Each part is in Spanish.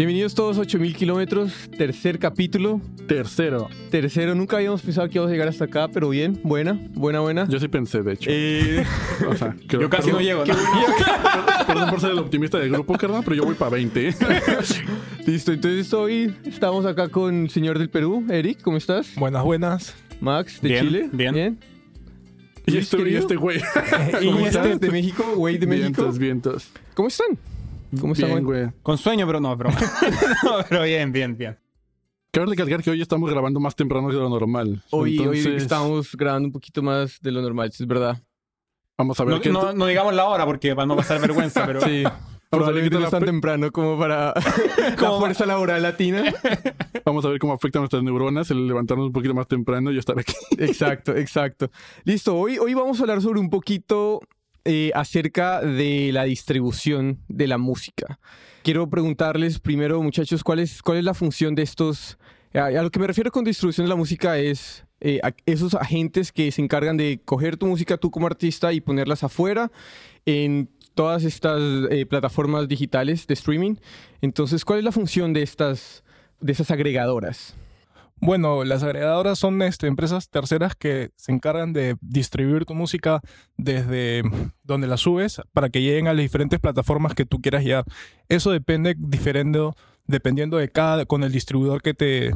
Bienvenidos todos 8000 kilómetros, tercer capítulo. Tercero. Tercero, nunca habíamos pensado que íbamos a llegar hasta acá, pero bien, buena, buena, buena. Yo sí pensé, de hecho. Eh, O sea, creo- Yo casi perdón- no llego, ¿no? Perdón por ser el optimista del grupo, carnal, pero yo voy para 20. listo, entonces hoy estamos acá con el señor del Perú, Eric, ¿cómo estás? Buenas, buenas. Max, de Bien, Chile. bien. y, Luis, este, y este güey. ¿Cómo ¿Cómo estás? estás? De México, güey de México. Vientos, vientos. ¿Cómo están? ¿Cómo Bien, güey? güey. Con sueño, pero no, broma. no, pero bien, bien, bien. Cabe recalcar que hoy estamos grabando más temprano que lo normal. Hoy, hoy Entonces, estamos grabando un poquito más de lo normal, es verdad. Vamos a ver No, qué. no- no digamos la hora porque para no pasar vergüenza, pero Sí, Vamos a ver probablemente no es tan temprano como para la Como- fuerza laboral latina. Vamos a ver cómo afecta a nuestras neuronas el levantarnos un poquito más temprano y estar aquí. Exacto, exacto. Listo, hoy, hoy vamos a hablar sobre un poquito eh, acerca de la distribución de la música. Quiero preguntarles primero, muchachos, ¿cuál es, cuál es la función de estos... A, lo que me refiero con distribución de la música es eh, a- esos agentes que se encargan de coger tu música tú como artista y ponerlas afuera en todas estas eh, plataformas digitales de streaming. Entonces, ¿cuál es la función de estas, de esas agregadoras? Bueno, las agregadoras son este, empresas terceras que se encargan de distribuir tu música desde donde la subes para que lleguen a las diferentes plataformas que tú quieras llegar. Eso depende dependiendo de cada, con el distribuidor que te,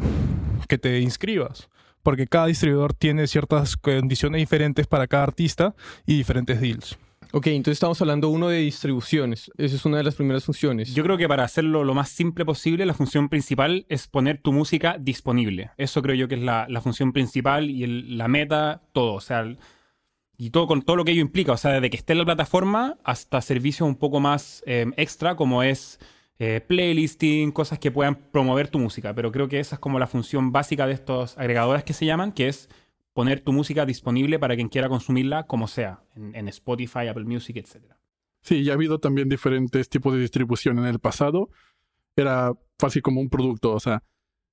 que te inscribas. Porque cada distribuidor tiene ciertas condiciones diferentes para cada artista y diferentes deals. Ok, entonces estamos hablando uno de distribuciones. Esa es una de las primeras funciones. yo creo que para hacerlo lo más simple posible, la función principal es poner tu música disponible. Eso creo yo que es la, función principal y la meta, todo. O sea, y todo con todo lo que ello implica. O sea, desde que esté en la plataforma hasta servicios un poco más eh, extra, como es eh, playlisting, cosas que puedan promover tu música. Pero creo que esa es como la función básica de estos agregadores que se llaman, que es poner tu música disponible para quien quiera consumirla como sea, en, Spotify, Apple Music, etc. Sí, ya ha habido también diferentes tipos de distribución. En el pasado era fácil como un producto, o sea,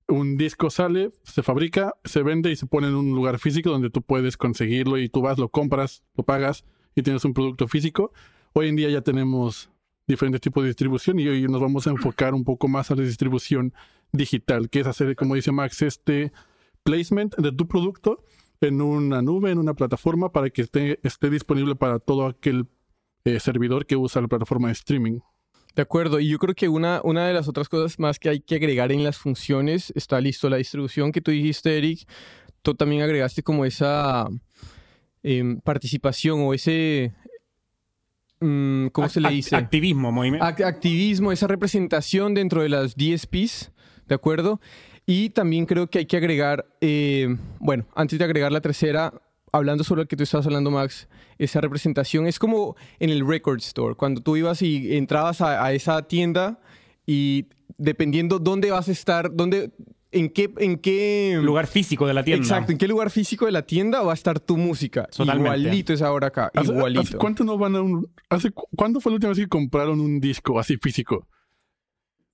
un disco sale, se fabrica, se vende y se pone en un lugar físico donde tú puedes conseguirlo y tú vas, lo compras, lo pagas y tienes un producto físico. Hoy en día ya tenemos diferentes tipos de distribución y hoy nos vamos a enfocar un poco más a la distribución digital, que es hacer, como dice Max, este placement de tu producto en una nube, en una plataforma para que esté, esté disponible para todo aquel eh, servidor que usa la plataforma de streaming. De acuerdo, y yo creo que una, una de las otras cosas más que hay que agregar en las funciones, está listo la distribución que tú dijiste, Eric, tú también agregaste como esa em, participación o ese, mm, ¿cómo se le dice? Activismo, movimiento. Act- activismo, esa representación dentro de las DSPs, ¿de acuerdo? Y también creo que hay que agregar, eh, bueno, antes de agregar la tercera, hablando sobre lo que tú estabas hablando, Max, esa representación es como en el record store, cuando tú ibas y entrabas a, a esa tienda y dependiendo dónde vas a estar, dónde, en qué, en qué lugar físico de la tienda. Exacto, en qué lugar físico de la tienda va a estar tu música. Totalmente. Igualito es ahora acá, ¿Hace, igualito. hace cuánto no van a un... Hace, cu- ¿Cuándo fue la última vez que compraron un disco así físico?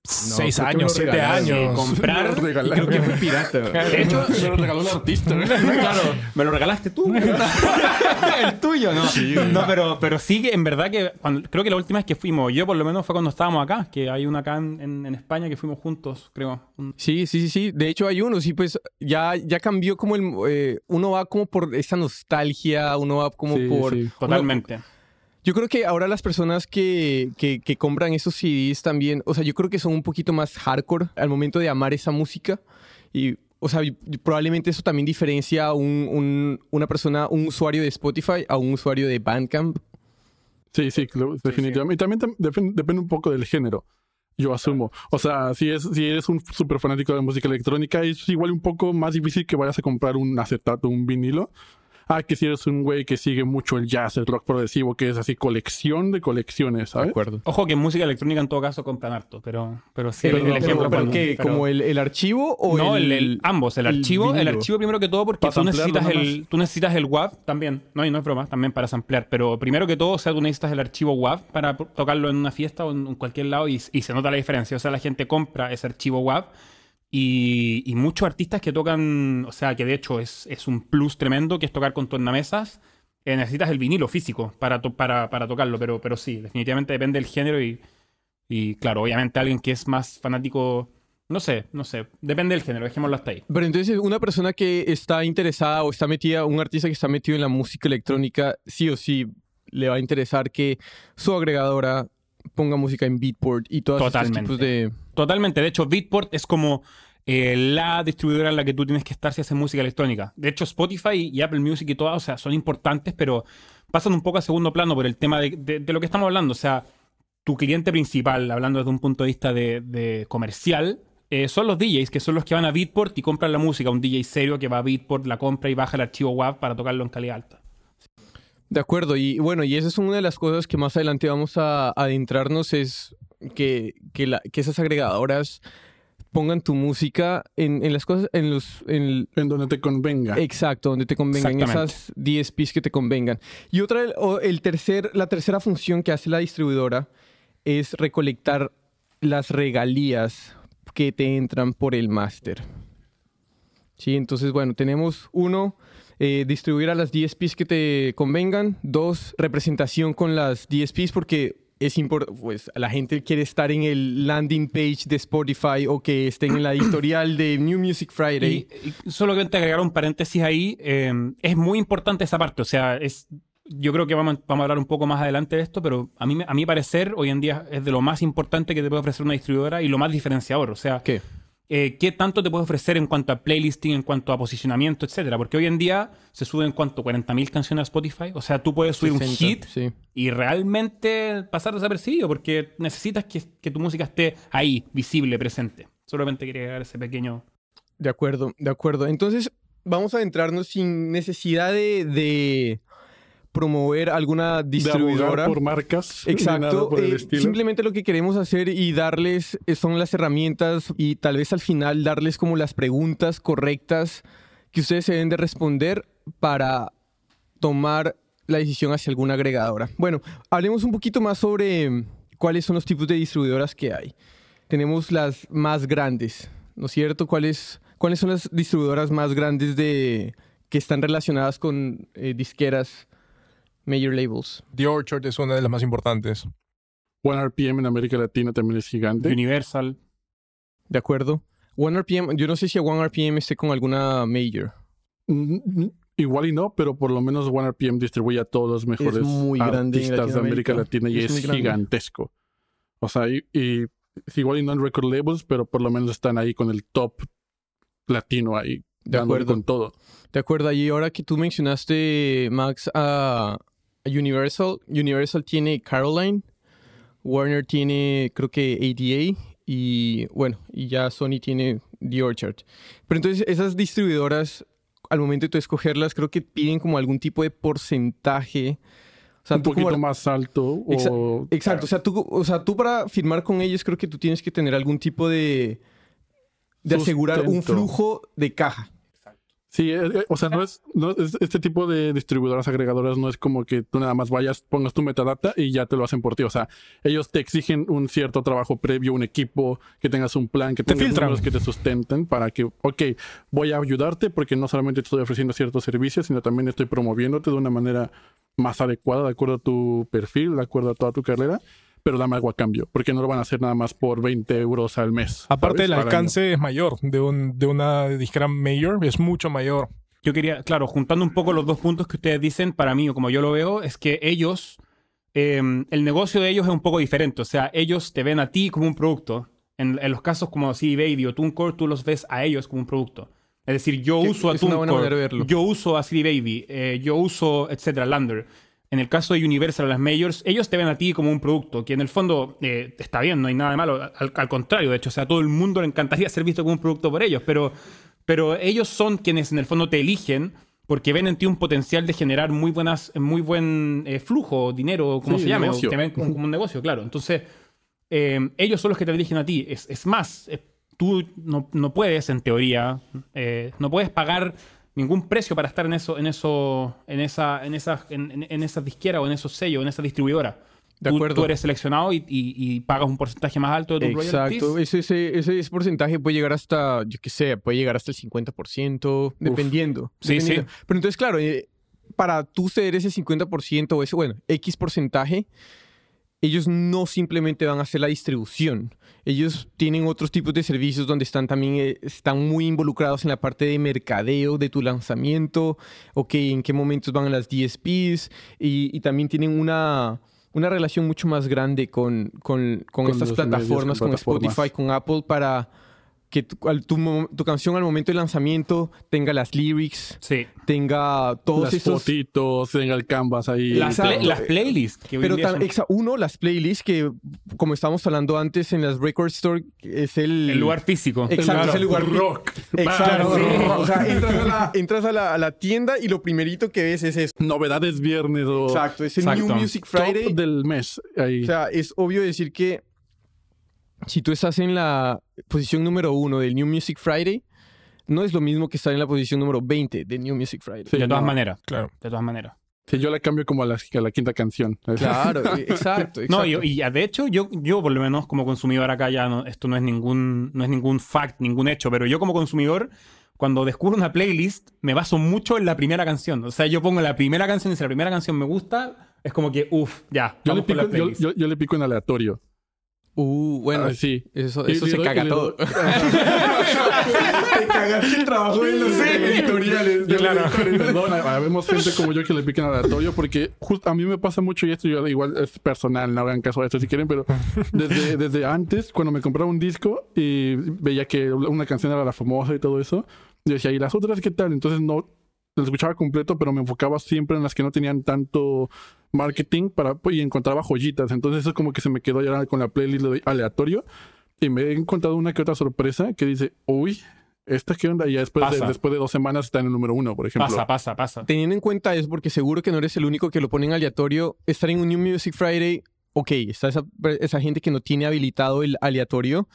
Seis que me años, siete regalaron. Sí, años. comprar. Me lo regalaron. creo que fue pirata. De hecho, Me lo regaló un artista. claro, me lo regalaste tú. el tuyo, ¿no? no, pero, pero sí que en verdad que cuando- creo que la última vez que fuimos, yo por lo menos fue cuando estábamos acá, que hay una acá en, en- en España que fuimos juntos, creo. Sí, sí, sí, sí. De hecho hay unos y pues ya, ya cambió como el... eh, uno va como por esa nostalgia, uno va como Sí, por... sí. Totalmente. Yo creo que ahora las personas que, que, que compran esos CDs también, o sea, yo creo que son un poquito más hardcore al momento de amar esa música. Y, o sea, probablemente eso también diferencia a un, un- una persona, un usuario de Spotify a un usuario de Bandcamp. Sí, sí, claro, definitivamente. Y también depende un poco del género, yo asumo. O sea, si, es, si eres un súper fanático de música electrónica, es igual un poco más difícil que vayas a comprar un acetato, un vinilo. Ah, que si eres un güey que sigue mucho el jazz, el rock progresivo, que es así colección de colecciones, De ¿sabes? acuerdo. Ojo que en música electrónica en todo caso compran harto, pero, pero sí, Pero, el pero- ejemplo pero pero- ¿Como el, el archivo o no, el, el, el- ambos, el, el archivo, el archivo primero que todo porque tú necesitas el, tú necesitas el WAV también, no, y no es broma, también para samplear, pero primero que todo, o sea, tú necesitas el archivo WAV para tocarlo en una fiesta o en, en cualquier lado y, y se nota la diferencia, o sea, la gente compra ese archivo WAV y, muchos artistas que tocan, o sea, que de hecho es, es un plus tremendo, que es tocar con tornamesas, eh, necesitas el vinilo físico para, to- para, para tocarlo, pero, pero sí, definitivamente depende del género y Y claro, obviamente alguien que es más fanático, no sé, no sé, depende del género, dejémoslo hasta ahí. Pero entonces una persona que está interesada o está metida, un artista que está metido en la música electrónica, sí o sí le va a interesar que su agregadora ponga música en Beatport y todos Totalmente. tipos de... Totalmente. De hecho, Beatport es como eh, la distribuidora en la que tú tienes que estar si haces música electrónica. De hecho, Spotify y Apple Music y todas, o sea, son importantes, pero pasan un poco a segundo plano por el tema de, de- de lo que estamos hablando. O sea, tu cliente principal, hablando desde un punto de vista de, de comercial, eh, son los DJs, que son los que van a Beatport y compran la música. Un DJ serio que va a Beatport, la compra y baja el archivo WAV para tocarlo en calidad alta. De acuerdo, y bueno, y esa es una de las cosas que más adelante vamos a adentrarnos, es que, que, la- que esas agregadoras pongan tu música en, en las cosas, en los... En, En donde te convenga. Exacto, donde te convengan Exactamente. esas DSPs que te convengan. Y otra, el tercer, la tercera función que hace la distribuidora es recolectar las regalías que te entran por el máster. Sí, entonces, bueno, tenemos uno, eh, distribuir a las DSPs que te convengan. Dos, representación con las DSPs porque es importante, pues la gente quiere estar en el landing page de Spotify o que estén en la editorial de New Music Friday. Y, y solamente agregar un paréntesis ahí, eh, es muy importante esa parte, o sea, es, yo creo que vamos, a- vamos a hablar un poco más adelante de esto, pero a, mí, a mi parecer hoy en día es de lo más importante que te puede ofrecer una distribuidora y lo más diferenciador, o sea, ¿Qué? Eh, qué tanto te puede ofrecer en cuanto a playlisting, en cuanto a posicionamiento, etcétera, porque hoy en día se suben cuánto, 40.000 canciones a Spotify, o sea, tú puedes subir un 60, hit Sí. y realmente pasar desapercibido porque necesitas que, que tu música esté ahí, visible, presente. Solamente quería agregar ese pequeño... De acuerdo, de acuerdo. Entonces, vamos a adentrarnos sin necesidad de, de promover alguna de distribuidora. abogar por marcas. Exacto. por eh, simplemente lo que queremos hacer y darles eh, son las herramientas y tal vez al final darles como las preguntas correctas que ustedes se deben de responder para tomar la decisión hacia alguna agregadora. Bueno, hablemos un poquito más sobre mm, cuáles son los tipos de distribuidoras que hay. Tenemos las más grandes, ¿no es cierto? ¿Cuáles, cuáles son las distribuidoras más grandes de, que están relacionadas con eh, disqueras, major labels? The Orchard es una de las más importantes. One RPM en América Latina también es gigante. Universal. ¿De acuerdo? One RPM, yo no sé si a One RPM esté con alguna major. Mm, mm, Igual y no, pero por lo menos One RPM distribuye a todos los mejores muy artistas de América. Latina y Es gigantesco. O sea, y, y es igual y no en record labels, pero por lo menos están ahí con el top latino ahí, De acuerdo. con todo. De acuerdo, y ahora que tú mencionaste, Max, a Universal, Universal tiene Caroline, Warner tiene, creo que ADA, y bueno, y ya Sony tiene The Orchard. Pero entonces esas distribuidoras, al momento de tú escogerlas, creo que piden como algún tipo de porcentaje. O sea, un como- poquito más alto o Exacto, o sea, tú, o sea, tú para firmar con ellos creo que tú tienes que tener algún tipo de, de asegurar un flujo de caja. Sí, eh, eh, o sea, no es, no es- este tipo de distribuidoras agregadoras no es como que tú nada más vayas, pongas tu metadata y ya te lo hacen por ti. O sea, ellos te exigen un cierto trabajo previo, un equipo, que tengas un plan, que Te tengas números que te sustenten para que, ok, voy a ayudarte porque no solamente te estoy ofreciendo ciertos servicios, sino también estoy promoviéndote de una manera más adecuada, de acuerdo a tu perfil, de acuerdo a toda tu carrera. Pero dame algo a cambio, porque no lo van a hacer nada más por 20 euros al mes. Aparte, ¿sabes? el Al año. alcance es mayor de, un, de una disquera mayor, es mucho mayor. Yo quería, claro, juntando un poco los dos puntos que ustedes dicen, para mí, o como yo lo veo, es que ellos, eh, el negocio de ellos es un poco diferente. O sea, ellos te ven a ti como un producto. En, en los casos como CD Baby o TuneCore, tú los ves a ellos como un producto. Es decir, yo uso a TuneCore, yo uso a CD Baby, eh, yo uso, etcétera, Lander. En el caso de Universal, las majors, ellos te ven a ti como un producto, que en el fondo eh, está bien, no hay nada de malo. Al, al contrario, de hecho, o sea, a todo el mundo le encantaría ser visto como un producto por ellos, pero, pero ellos son quienes en el fondo te eligen porque ven en ti un potencial de generar muy buenas, muy buen eh, flujo, dinero, como Sí, se llame, te ven como, como un negocio, claro. Entonces, eh, ellos son los que te eligen a ti. Es, es más, eh, tú no, no puedes, en teoría, eh, no puedes pagar ningún precio para estar en eso, en eso, en esa, en esa, en, en- en esa disquera o en esos sellos, en esa distribuidora. De Tú- acuerdo. Tú, eres seleccionado y, y- y pagas un porcentaje más alto de tu Exacto, ese, ese, ese, porcentaje puede llegar hasta, yo qué sé, puede llegar hasta el 50%, dependiendo. Sí, dependiendo. sí. Pero entonces, claro, eh, para tú ceder ese 50% o ese, bueno, X porcentaje, ellos no simplemente van a hacer la distribución. Ellos tienen otros tipos de servicios donde están también eh, están muy involucrados en la parte de mercadeo de tu lanzamiento, ok, en qué momentos van las DSPs y, y también tienen una, una relación mucho más grande con, con, con Con estas medios, plataformas, con. Spotify, con Apple, para que tu, al- tu tu canción al momento de lanzamiento tenga las lyrics, Sí. tenga todos Las esos... fotitos, tenga el canvas ahí. Las, las playlists. Que Pero son exa- uno, las playlists que, como estábamos hablando antes en las Record Store, es el... el lugar físico. Exacto, es el lugar rock. Exacto. Sí. O sea, entras, a la, entras a, la, a la tienda y lo primerito que ves es eso. Novedades viernes o Exacto, es el Exacto. New Music top Friday. del mes. Ahí. O sea, es obvio decir que si tú estás en la posición número uno del New Music Friday, no es lo mismo que estar en la posición número 20 del New Music Friday. Sí, de todas no. maneras. Claro. De todas maneras. Sí, yo la cambio como a la, a la quinta canción. Claro, e- exacto. No, y, y de hecho, yo, yo por lo menos como consumidor acá ya no, esto no es ningún, no es ningún fact, ningún hecho, pero yo como consumidor, cuando descubro una playlist, me baso mucho en la primera canción. O sea, yo pongo la primera canción y si la primera canción me gusta, es como que, uff, ya, Yo le, vamos con la pico, yo, playlist. yo- yo le pico en aleatorio. Uh, bueno, Ah, sí. eso, eso se caga todo. Te cagaste el trabajo de los editoriales. de Claro. habemos gente como yo que le pican aleatorio porque justo a mí me pasa mucho y esto yo igual es personal, no hagan caso de esto si quieren, pero desde, desde antes, cuando me compraba un disco y veía que una canción era la famosa y todo eso, yo decía, ¿y las otras qué tal? Entonces no lo escuchaba completo, pero me enfocaba siempre en las que no tenían tanto marketing para y encontraba joyitas. Entonces eso como que se me quedó ya con la playlist doy aleatorio y me he encontrado una que otra sorpresa que dice, uy, ¿esta qué onda? Y ya después de, después de dos semanas está en el número uno, por ejemplo. Pasa, pasa, pasa. Teniendo en cuenta eso, porque seguro que no eres el único que lo pone en aleatorio, estar en un New Music Friday, ok, está esa, esa gente que no tiene habilitado el aleatorio,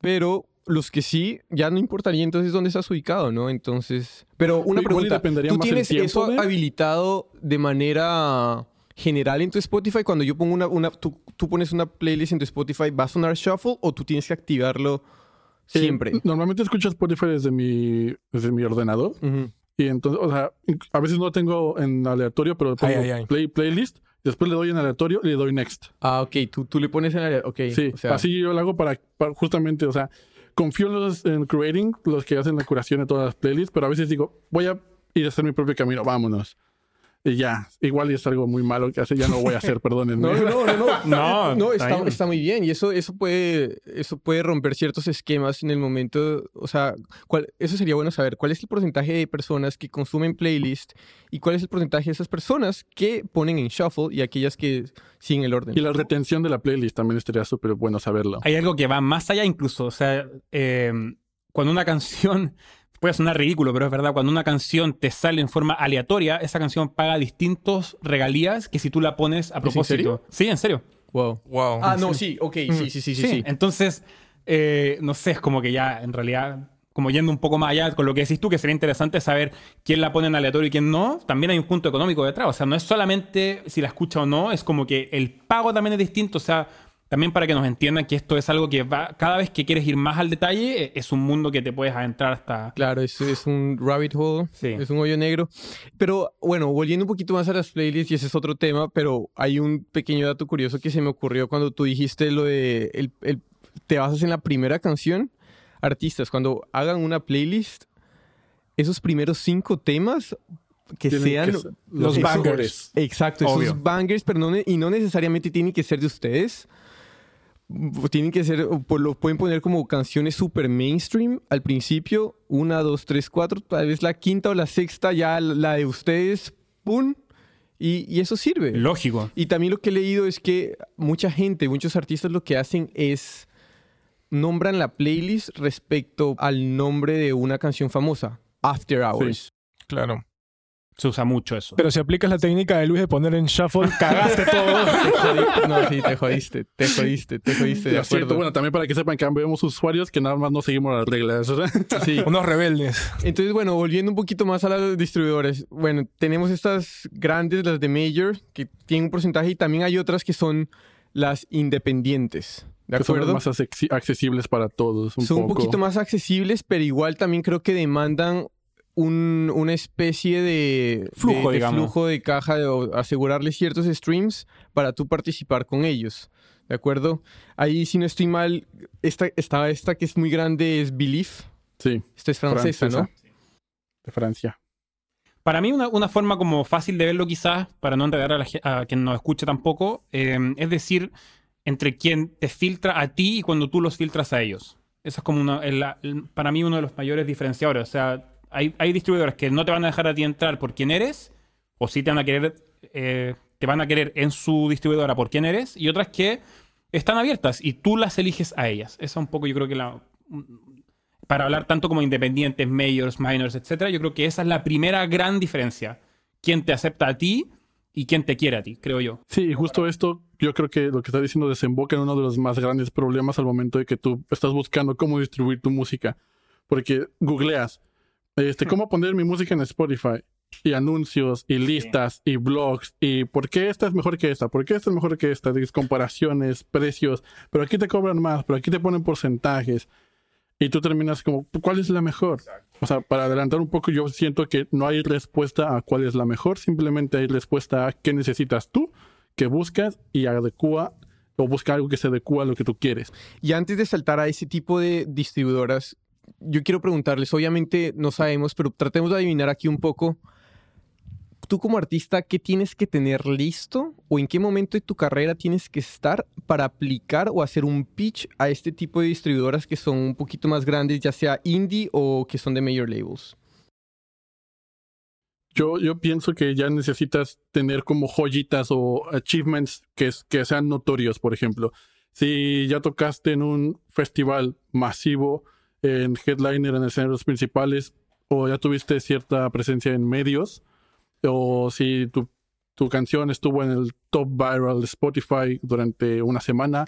pero los que sí, ya no importaría entonces dónde estás ubicado, ¿no? Entonces, pero una pregunta, dependería ¿tú tienes eso de- habilitado de manera general en tu Spotify? Cuando yo pongo una, una tú, tú pones una playlist en tu Spotify, ¿va a sonar shuffle o tú tienes que activarlo Eh, siempre? normalmente escucho Spotify desde mi, desde mi ordenador. Y entonces, o sea, a veces no tengo en aleatorio, pero pongo Ay, ay, ay. Play, playlist. Después le doy en aleatorio y le doy next. Ah, ok, tú, tú le pones en aleatorio, ok. Sí, o sea, así yo lo hago para, para justamente, o sea, confío en los en creating, los que hacen la curación de todas las playlists, pero a veces digo, voy a ir a hacer mi propio camino, vámonos. Y ya, igual es algo muy malo que hacer, ya no voy a hacer, perdónenme. No, no, no, no. No, No, está muy bien. Y eso, eso puede, eso puede romper ciertos esquemas en el momento. O sea, ¿cuál, eso sería bueno saber. ¿Cuál es el porcentaje de personas que consumen playlist y cuál es el porcentaje de esas personas que ponen en shuffle y aquellas que siguen el orden? Y la retención de la playlist también estaría súper bueno saberlo. Hay algo que va más allá incluso. O sea, eh, cuando una canción, puede sonar ridículo, pero es verdad, cuando una canción te sale en forma aleatoria, esa canción paga distintos regalías que si tú la pones a en propósito. serio? Sí, en serio. Wow. Wow. Ah, no, sí, ok, sí, sí, sí, sí. sí. Entonces, eh, no sé, es como que ya en realidad, como yendo un poco más allá con lo que decís tú, que sería interesante saber quién la pone en aleatorio y quién no, también hay un punto económico detrás. O sea, no es solamente si la escucha o no, es como que el pago también es distinto. O sea, también para que nos entiendan que esto es algo que va, cada vez que quieres ir más al detalle, eh, es un mundo que te puedes adentrar hasta... Claro, es, es un rabbit hole, Sí. es un hoyo negro. Pero bueno, volviendo un poquito más a las playlists, y ese es otro tema, pero hay un pequeño dato curioso que se me ocurrió cuando tú dijiste lo de el, el- te basas en la primera canción. Artistas, cuando hagan una playlist, esos primeros cinco temas que Tienen sean que ser los esos- bangers. Exacto, Obvio. esos bangers, pero no, y no necesariamente tienen que ser de ustedes. Tienen que ser, pues lo pueden poner como canciones super mainstream al principio, una, dos, tres, cuatro, tal vez la quinta o la sexta, ya la de ustedes, ¡pum! Y, y eso sirve. Lógico. Y también lo que he leído es que mucha gente, muchos artistas lo que hacen es nombran la playlist respecto al nombre de una canción famosa, After Hours. Claro. Se usa mucho eso. Pero si aplicas la técnica de Luis de poner en shuffle, cagaste todo. Te jodi- No, sí, te jodiste, te jodiste, te jodiste, de Lo acuerdo. Bueno, también para que sepan que vemos usuarios que nada más no seguimos las reglas. o sea. Sí. Unos rebeldes. Entonces, bueno, volviendo un poquito más a los distribuidores. Bueno, tenemos estas grandes, las de Major, que tienen un porcentaje y también hay otras que son las independientes. ¿De que son acuerdo? más accesi- accesibles para todos. Un son un poquito más accesibles, pero igual también creo que demandan un- una especie de Flujo, de, de flujo de caja, de o- asegurarle ciertos streams para tú participar con ellos. ¿De acuerdo? Ahí, si no estoy mal, esta, esta, esta que es muy grande es Belief. Sí, Esta es francesa, ¿no? de Francia. Para mí, una, una forma como fácil de verlo, quizás, para no enredar a, la a quien nos escucha tampoco, eh, es decir, entre quien te filtra a ti y cuando tú los filtras a ellos. Eso es como una, el- el- para mí uno de los mayores diferenciadores. O sea, hay, hay distribuidores que no te van a dejar a ti entrar por quién eres, o sí te van a querer, eh, te van a querer en su distribuidora por quién eres, y otras que están abiertas y tú las eliges a ellas. Esa es un poco, yo creo que la, para hablar tanto como independientes, majors, minors, etcétera, yo creo que esa es la primera gran diferencia. Quién te acepta a ti y quién te quiere a ti, creo yo. Sí, y justo esto, yo creo que lo que estás diciendo desemboca en uno de los más grandes problemas al momento de que tú estás buscando cómo distribuir tu música. Porque googleas, este, cómo poner mi música en Spotify, y anuncios, y listas, y blogs, y por qué esta es mejor que esta, por qué esta es mejor que esta, Dices, comparaciones, precios, pero aquí te cobran más, pero aquí te ponen porcentajes. Y tú terminas como, ¿cuál es la mejor? O sea, para adelantar un poco, yo siento que no hay respuesta a cuál es la mejor, simplemente hay respuesta a qué necesitas tú, que buscas y adecua o busca algo que se adecua a lo que tú quieres. Y antes de saltar a ese tipo de distribuidoras, yo quiero preguntarles, obviamente no sabemos, pero tratemos de adivinar aquí un poco. Tú como artista, ¿qué tienes que tener listo o en qué momento de tu carrera tienes que estar para aplicar o hacer un pitch a este tipo de distribuidoras que son un poquito más grandes, ya sea indie o que son de major labels? Yo, yo pienso que ya necesitas tener como joyitas o achievements que, que sean notorios, por ejemplo. Si ya tocaste en un festival masivo, en headliner, en escenarios principales, o ya tuviste cierta presencia en medios, o si tu, tu canción estuvo en el top viral de Spotify durante una semana,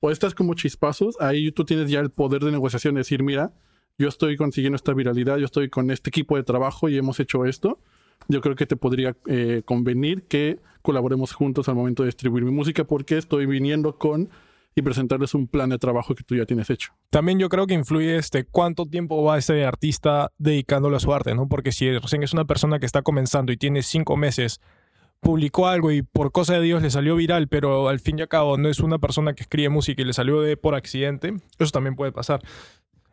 o estás como chispazos, ahí tú tienes ya el poder de negociación, de decir, mira, yo estoy consiguiendo esta viralidad, yo estoy con este equipo de trabajo y hemos hecho esto. Yo creo que te podría eh, convenir que colaboremos juntos al momento de distribuir mi música porque estoy viniendo con y presentarles un plan de trabajo que tú ya tienes hecho. También yo creo que influye este cuánto tiempo va ese artista dedicándole a su arte, ¿no? Porque si recién es una persona que está comenzando y tiene cinco meses, publicó algo y por cosa de Dios le salió viral, pero al fin y al cabo no es una persona que escribe música y le salió de por accidente, eso también puede pasar.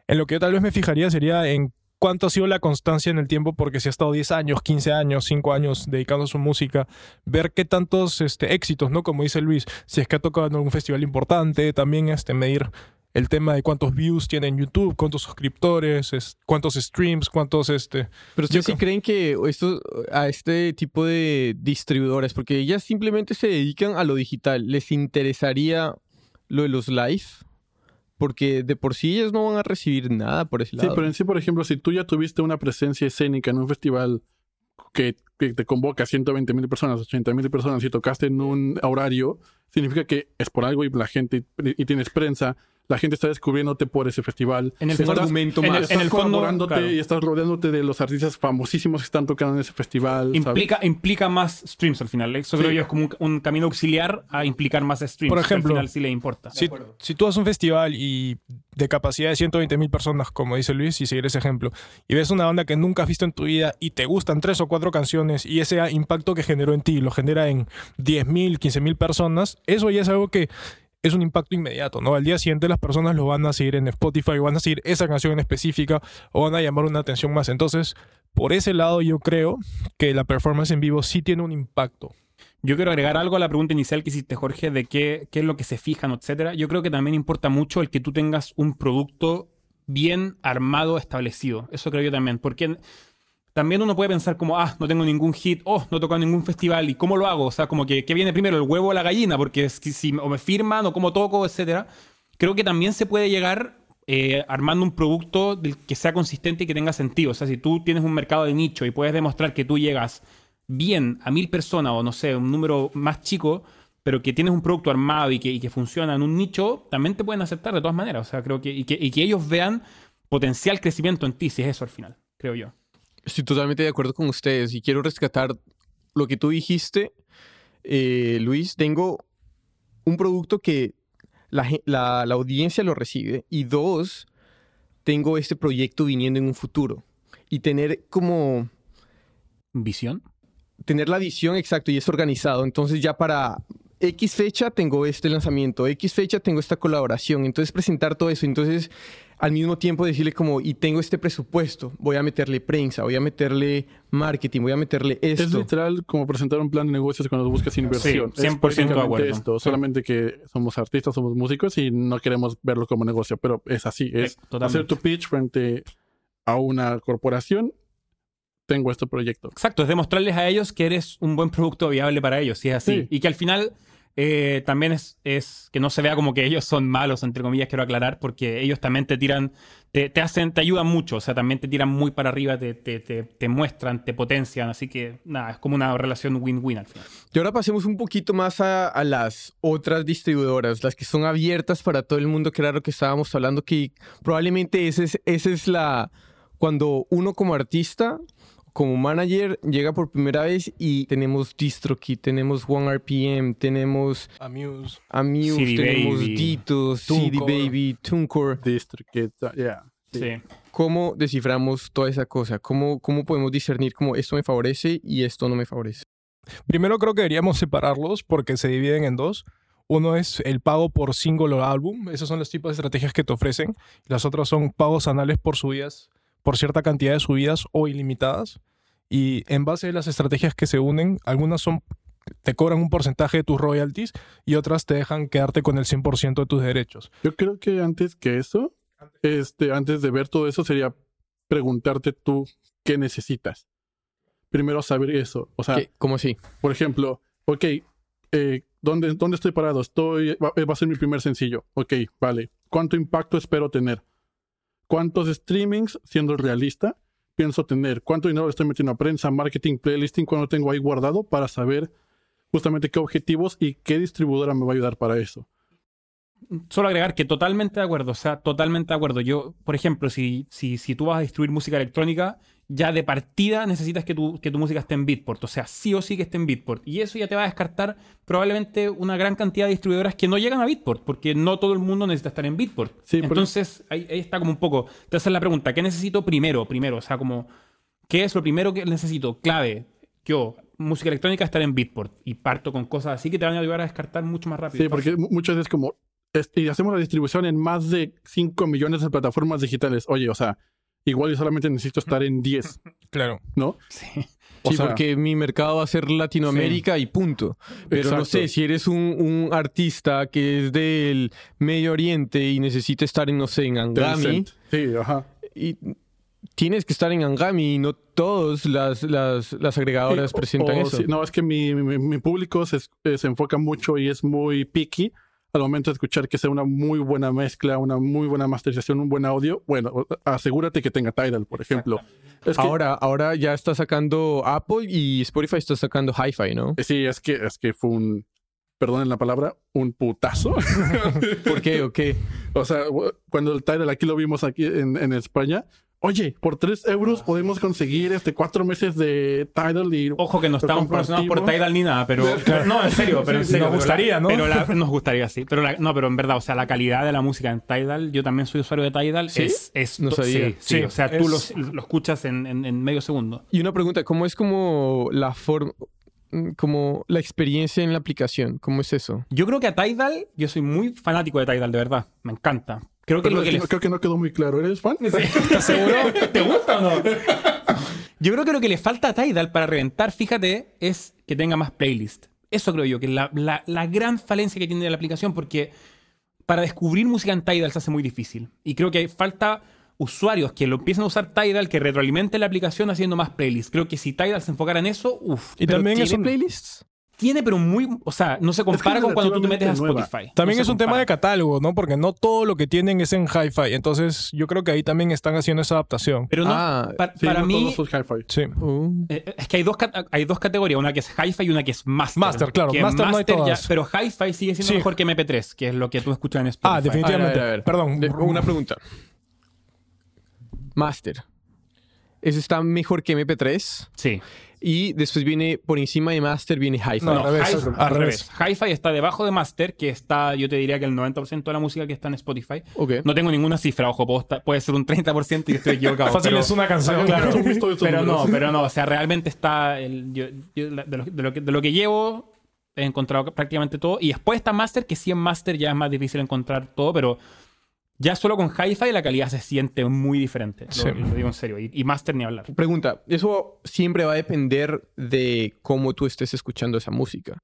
En lo que yo tal vez me fijaría sería en cuánto ha sido la constancia en el tiempo, porque si ha estado 10 años, 15 años, 5 años dedicando a su música, ver qué tantos este, éxitos, ¿no? Como dice Luis, si es que ha tocado en algún festival importante, también este, medir el tema de cuántos views tiene en YouTube, cuántos suscriptores, es- cuántos streams, cuántos este... Pero ustedes sí creen que esto, a este tipo de distribuidores, porque ellas simplemente se dedican a lo digital, ¿les interesaría lo de los live? Porque de por sí ellas no van a recibir nada por ese Sí, lado. pero en sí, por ejemplo, si tú ya tuviste una presencia escénica en un festival que, que te convoca a 120 mil personas, 80 mil personas y tocaste en un horario, significa que es por algo y la gente, y tienes prensa, la gente está descubriéndote por ese festival. En el Es un fondo- argumento en el- más. Estás en el fondo, colaborándote claro. y estás rodeándote de los artistas famosísimos que están tocando en ese festival. ¿sabes? Implica, implica más streams al final. Eso Sí. creo yo es como un, un camino auxiliar a implicar más streams. Por ejemplo, al final sí le importa. Si, si tú haces un festival y de capacidad de 120 mil personas, como dice Luis, y seguir ese ejemplo, y ves una banda que nunca has visto en tu vida y te gustan tres o cuatro canciones y ese impacto que generó en ti lo genera en 10 mil, 15 mil personas, eso ya es algo que es un impacto inmediato, ¿no? Al día siguiente las personas lo van a seguir en Spotify, van a seguir esa canción en específica o van a llamar una atención más. Entonces, por ese lado yo creo que la performance en vivo sí tiene un impacto. Yo quiero agregar algo a la pregunta inicial que hiciste, Jorge, de qué, qué es lo que se fijan, etcétera. Yo creo que también importa mucho el que tú tengas un producto bien armado, establecido. Eso creo yo también. Porque también uno puede pensar como, ah, no tengo ningún hit, oh, no he tocado ningún festival, ¿y cómo lo hago? O sea, como que, ¿qué viene primero, el huevo o la gallina? Porque que si o me firman o cómo toco, etcétera. Creo que también se puede llegar eh, armando un producto que sea consistente y que tenga sentido. O sea, si tú tienes un mercado de nicho y puedes demostrar que tú llegas bien a mil personas o no sé, un número más chico, pero que tienes un producto armado y que, y que funciona en un nicho, también te pueden aceptar de todas maneras. O sea, creo que y, que y que ellos vean potencial crecimiento en ti, si es eso al final, creo yo. Estoy totalmente de acuerdo con ustedes y quiero rescatar lo que tú dijiste, eh, Luis. Tengo un producto que la, la- la audiencia lo recibe y dos, tengo este proyecto viniendo en un futuro. y tener como ¿Visión? tener la visión exacto y es organizado. Entonces ya para X fecha tengo este lanzamiento, X fecha tengo esta colaboración. Entonces presentar todo eso. Entonces al mismo tiempo decirle como, y tengo este presupuesto, voy a meterle prensa, voy a meterle marketing, voy a meterle esto. Es literal como presentar un plan de negocios cuando buscas inversión. Sí, 100% Es. Esto, solamente que somos artistas, somos músicos y no queremos verlo como negocio, pero es así, es totalmente. hacer tu pitch frente a una corporación. Tengo este proyecto. Exacto, es demostrarles a ellos que eres un buen producto viable para ellos, si es así. Sí. Y que al final eh, también es, es que no se vea como que ellos son malos, entre comillas, quiero aclarar, porque ellos también te tiran, te, te hacen, te ayudan mucho, o sea, también te tiran muy para arriba, te, te, te, muestran, te potencian, así que nada, es como una relación win-win al final. Y ahora pasemos un poquito más a, a las otras distribuidoras, las que son abiertas para todo el mundo, que era lo que estábamos hablando, que probablemente esa es, esa es la... Cuando uno como artista, como manager, llega por primera vez y tenemos DistroKid, tenemos OneRPM, tenemos Amuse. Amuse, CD tenemos Baby, Ditos, CD. Baby, TuneCore. District, uh, yeah. Sí. Sí. ¿Cómo desciframos toda esa cosa? ¿Cómo, ¿Cómo podemos discernir como esto me favorece y esto no me favorece? Primero creo que deberíamos separarlos porque se dividen en dos. Uno es el pago por single o álbum. Esos son los tipos de estrategias que te ofrecen. Las otras son pagos anuales por subidas, por cierta cantidad de subidas o ilimitadas. Y en base a las estrategias que se unen, algunas son te cobran un porcentaje de tus royalties y otras te dejan quedarte con el 100% de tus derechos. Yo creo que antes que eso, este, antes de ver todo eso, sería preguntarte tú qué necesitas. Primero saber eso. O sea, ¿Qué? ¿Cómo así? por ejemplo, ok, eh, ¿dónde, ¿dónde estoy parado? Estoy, va, va a ser mi primer sencillo. Ok, vale. ¿Cuánto impacto espero tener? ¿Cuántos streamings, siendo realista, pienso tener? ¿Cuánto dinero estoy metiendo a prensa, marketing, playlisting, cuánto tengo ahí guardado para saber justamente qué objetivos y qué distribuidora me va a ayudar para eso? Solo agregar que totalmente de acuerdo, o sea, totalmente de acuerdo. Yo, por ejemplo, si, si, si tú vas a distribuir música electrónica, ya de partida necesitas que tu, que tu música esté en Beatport, o sea, sí o sí que esté en Beatport. Y eso ya te va a descartar probablemente una gran cantidad de distribuidoras que no llegan a Beatport, porque no todo el mundo necesita estar en Beatport. Sí, Entonces, ahí, ahí está como un poco. Te haces la pregunta, ¿qué necesito primero? Primero, o sea, como, ¿qué es lo primero que necesito? Clave, yo, música electrónica, estar en Beatport. Y parto con cosas así que te van a ayudar a descartar mucho más rápido. Sí, porque mu- muchas veces como, es- y hacemos la distribución en más de 5 millones de plataformas digitales. Oye, o sea, igual yo solamente necesito estar en 10, Claro. ¿no? Sí. O sí, sea, porque mi mercado va a ser Latinoamérica y punto. Pero no sé, si eres un, un artista que es del Medio Oriente y necesita estar en, no sé, en Angami. Sí, ajá. y tienes que estar en Angami y no todas las, las, las agregadoras Sí, presentan o eso. sí, no, es que mi, mi- mi público se, se enfoca mucho y es muy picky al momento de escuchar que sea una muy buena mezcla, una muy buena masterización, un buen audio. Bueno, asegúrate que tenga Tidal, por ejemplo. Es que, Ahora, ahora ya está sacando Apple y Spotify está sacando Hi-Fi, ¿no? Sí, es que, es que fue un, perdonen la palabra, un putazo. ¿Por qué o qué? O sea, cuando el Tidal aquí lo vimos aquí en, en España. Oye, por 3 euros podemos conseguir este cuatro meses de Tidal y... Ojo que no estamos patrocinados por. Tidal ni nada, pero no, en serio, pero en Sí, serio. nos pero gustaría, ¿no? Pero la- nos gustaría, sí. Pero la- no, pero en verdad, o sea, la calidad de la música en Tidal, yo también soy usuario de Tidal, ¿Sí? es, es No to- sabía. Sí, sí, Sí, o sea, tú es- lo, lo escuchas en, en- en medio segundo. Y una pregunta, ¿cómo es como la forma, como la experiencia en la aplicación? ¿Cómo es eso? Yo creo que a Tidal, yo soy muy fanático de Tidal, de verdad. Me encanta. Creo que Pero lo que que les- no- creo que no quedó muy claro. ¿Eres fan? ¿Estás seguro? ¿Te gusta o no? Yo creo que lo que le falta a Tidal para reventar, fíjate, es que tenga más playlist. Eso creo yo, que es la, la- la gran falencia que tiene la aplicación, porque para descubrir música en Tidal se hace muy difícil. Y creo que falta usuarios que lo empiecen a usar Tidal, que retroalimenten la aplicación haciendo más playlists. Creo que si Tidal se enfocara en eso, uff. Y también ¿Tiene es un, playlists? Tiene, pero muy. O sea, no se compara es con cuando tú te metes a Spotify. también No es un tema de catálogo, ¿no? Porque no todo lo que tienen es en hi-fi. Entonces, yo creo que ahí también están haciendo esa adaptación. Pero no, Ah, pa- Sí, para no mí, todos son hi-fi. Sí. Uh, Eh, Es que hay dos, hay dos categorías, una que es hi-fi y una que es master. Master, claro, Que master no hay todas. pero hi-fi sigue siendo Sí. mejor que MP3, que es lo que tú escuchas en Spotify. Ah, definitivamente. A ver, a ver, a ver. Perdón. De- una pregunta. Master. ¿Eso está mejor que MP3? Sí. Y después viene por encima de master viene hi-fi. No, al revés, Hi- al al revés. revés. Hi-Fi está debajo de Master, que está, yo te diría que el 90% de la música que está en Spotify. Ok. No tengo ninguna cifra, ojo, estar- puede ser un 30% y estoy equivocado. Fácil pero- es una canción. Claro, ¿Tú has visto esos pero no, pero no, o sea, realmente está. el- yo- yo la- de, lo, de lo que, de lo que llevo, he encontrado prácticamente todo. Y después está Master, que sí en Master ya es más difícil encontrar todo, pero ya solo con Hi-Fi la calidad se siente muy diferente. Lo, Sí. lo digo en serio. Y, y Master ni hablar. Pregunta, eso siempre va a depender de cómo tú estés escuchando esa música.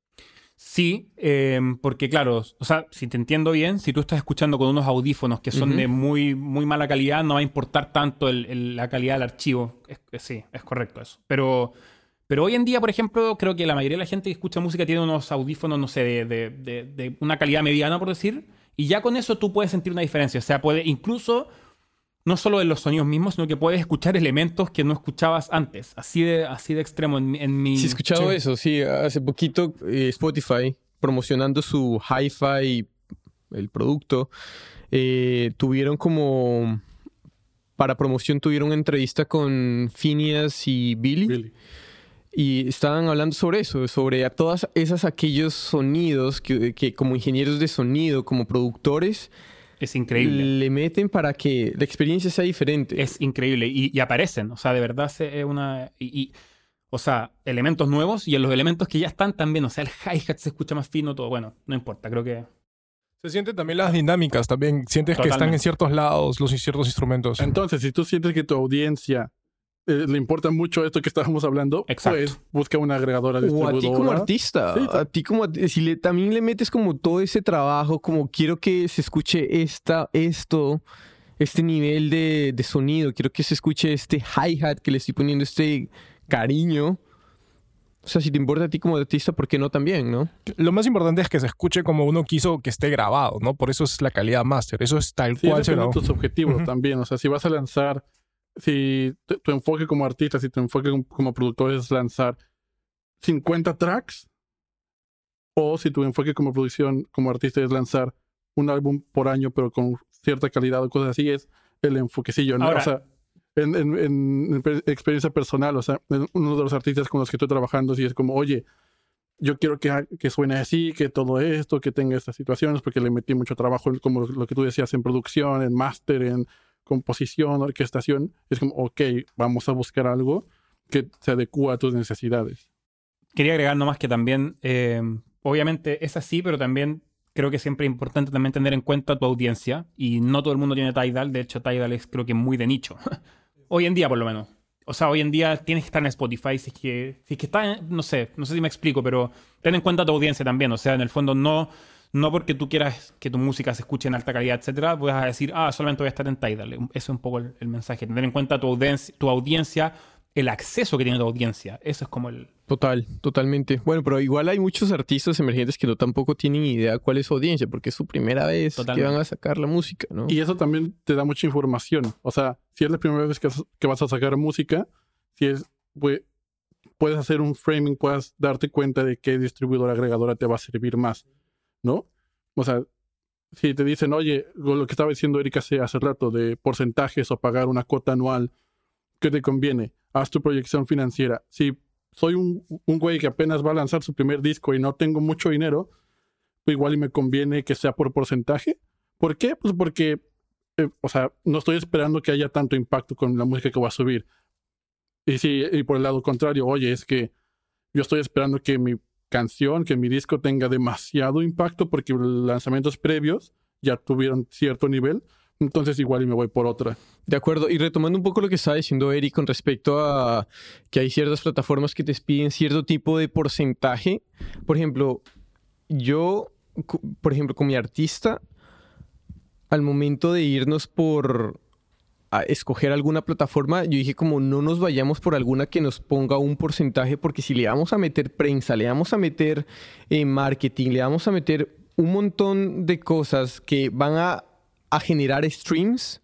Sí, eh, porque claro, o sea, si te entiendo bien, si tú estás escuchando con unos audífonos que son de muy, muy mala calidad, no va a importar tanto el- el- la calidad del archivo. Es- es- sí, es correcto eso. Pero, pero hoy en día, por ejemplo, creo que la mayoría de la gente que escucha música tiene unos audífonos, no sé, de, de- de- de una calidad mediana, por decir, y ya con eso tú puedes sentir una diferencia. O sea, puede incluso no solo en los sonidos mismos, sino que puedes escuchar elementos que no escuchabas antes. Así de, así de extremo en, mi- en mi... Sí, he escuchado Sí. eso, sí. Hace poquito eh, Spotify, promocionando su hi-fi, el producto, eh, tuvieron como... Para promoción tuvieron una entrevista con Phineas y Billy. Billy. Y estaban hablando sobre eso, sobre a todas esas aquellos sonidos que, que como ingenieros de sonido, como productores, Es increíble. le meten para que la experiencia sea diferente. Es increíble. Y, y aparecen. O sea, de verdad se- es una. Y, y- o sea, elementos nuevos y en los elementos que ya están también. O sea, el hi-hat se escucha más fino, todo. Bueno, no importa, creo que. Se sienten también las dinámicas, también sientes que están Totalmente. en ciertos lados los ciertos instrumentos. Entonces, si tú sientes que tu audiencia eh, le importa mucho esto que estábamos hablando, Exacto. pues busca una agregadora O a ti como distribuidora. artista, Sí, a ti como si le, también le metes como todo ese trabajo, como quiero que se escuche esta, esto, este nivel de, de sonido, quiero que se escuche este hi-hat que le estoy poniendo este cariño. O sea, si te importa a ti como artista, ¿por qué no también, no? Lo más importante es que se escuche como uno quiso que esté grabado, ¿no? Por eso es la calidad máster. Eso es tal Sí, cual se son grabó. tus objetivos Ujú. también. O sea, si vas a lanzar, si tu, tu enfoque como artista, si tu enfoque como, como productor es lanzar 50 tracks, o si tu enfoque como producción, como artista es lanzar un álbum por año, pero con cierta calidad o cosas así, es el enfoquecillo. ¿no? Ahora- o sea, en, en- en- en per- experiencia personal, o sea, uno de los artistas con los que estoy trabajando, sí es como, oye, yo quiero que, suene así, que todo esto, que tenga estas situaciones, porque le metí mucho trabajo, en, como lo, lo que tú decías, en producción, en máster, en composición, orquestación. Es como, ok, vamos a buscar algo que se adecua a tus necesidades. Quería agregar nomás que también, eh, obviamente es así, pero también creo que siempre es importante también tener en cuenta tu audiencia. Y no todo el mundo tiene Tidal. De hecho, Tidal es creo que muy de nicho. hoy en día, por lo menos. O sea, hoy en día tienes que estar en Spotify. Si es que, si es que está, en- no sé, no sé si me explico, pero ten en cuenta tu audiencia también. O sea, en el fondo no, no porque tú quieras que tu música se escuche en alta calidad, etcétera, vas a decir, ah, solamente voy a estar en Tidal. Eso es un poco el, el mensaje. Tener en cuenta tu audiencia, tu audiencia, el acceso que tiene tu audiencia. Eso es como el, Total, totalmente. Bueno, pero igual hay muchos artistas emergentes que no tampoco tienen idea cuál es su audiencia, porque es su primera vez Totalmente. que van a sacar la música, ¿no? Y eso también te da mucha información. O sea, si es la primera vez que, que vas a sacar música, si es, pues, puedes hacer un framing, puedes darte cuenta de qué distribuidora agregadora te va a servir más, ¿no? O sea, si te dicen, oye, lo que estaba diciendo Erika hace, hace rato de porcentajes o pagar una cuota anual, ¿qué te conviene? Haz tu proyección financiera. Si soy un, un güey que apenas va a lanzar su primer disco y no tengo mucho dinero, pues igual y me conviene que sea por porcentaje. ¿Por qué? Pues porque, eh, o sea, no estoy esperando que haya tanto impacto con la música que voy a subir. Y sí, y por el lado contrario, oye, es que yo estoy esperando que mi canción, que mi disco tenga demasiado impacto porque lanzamientos previos ya tuvieron cierto nivel. Entonces igual y me voy por otra. De acuerdo, y retomando un poco lo que estaba diciendo Eric con respecto a que hay ciertas plataformas que te piden cierto tipo de porcentaje. Por ejemplo, yo, por ejemplo, con mi artista, al momento de irnos por a escoger alguna plataforma, yo dije como no nos vayamos por alguna que nos ponga un porcentaje, porque si le vamos a meter prensa, le vamos a meter eh, marketing, le vamos a meter un montón de cosas que van a, a generar streams,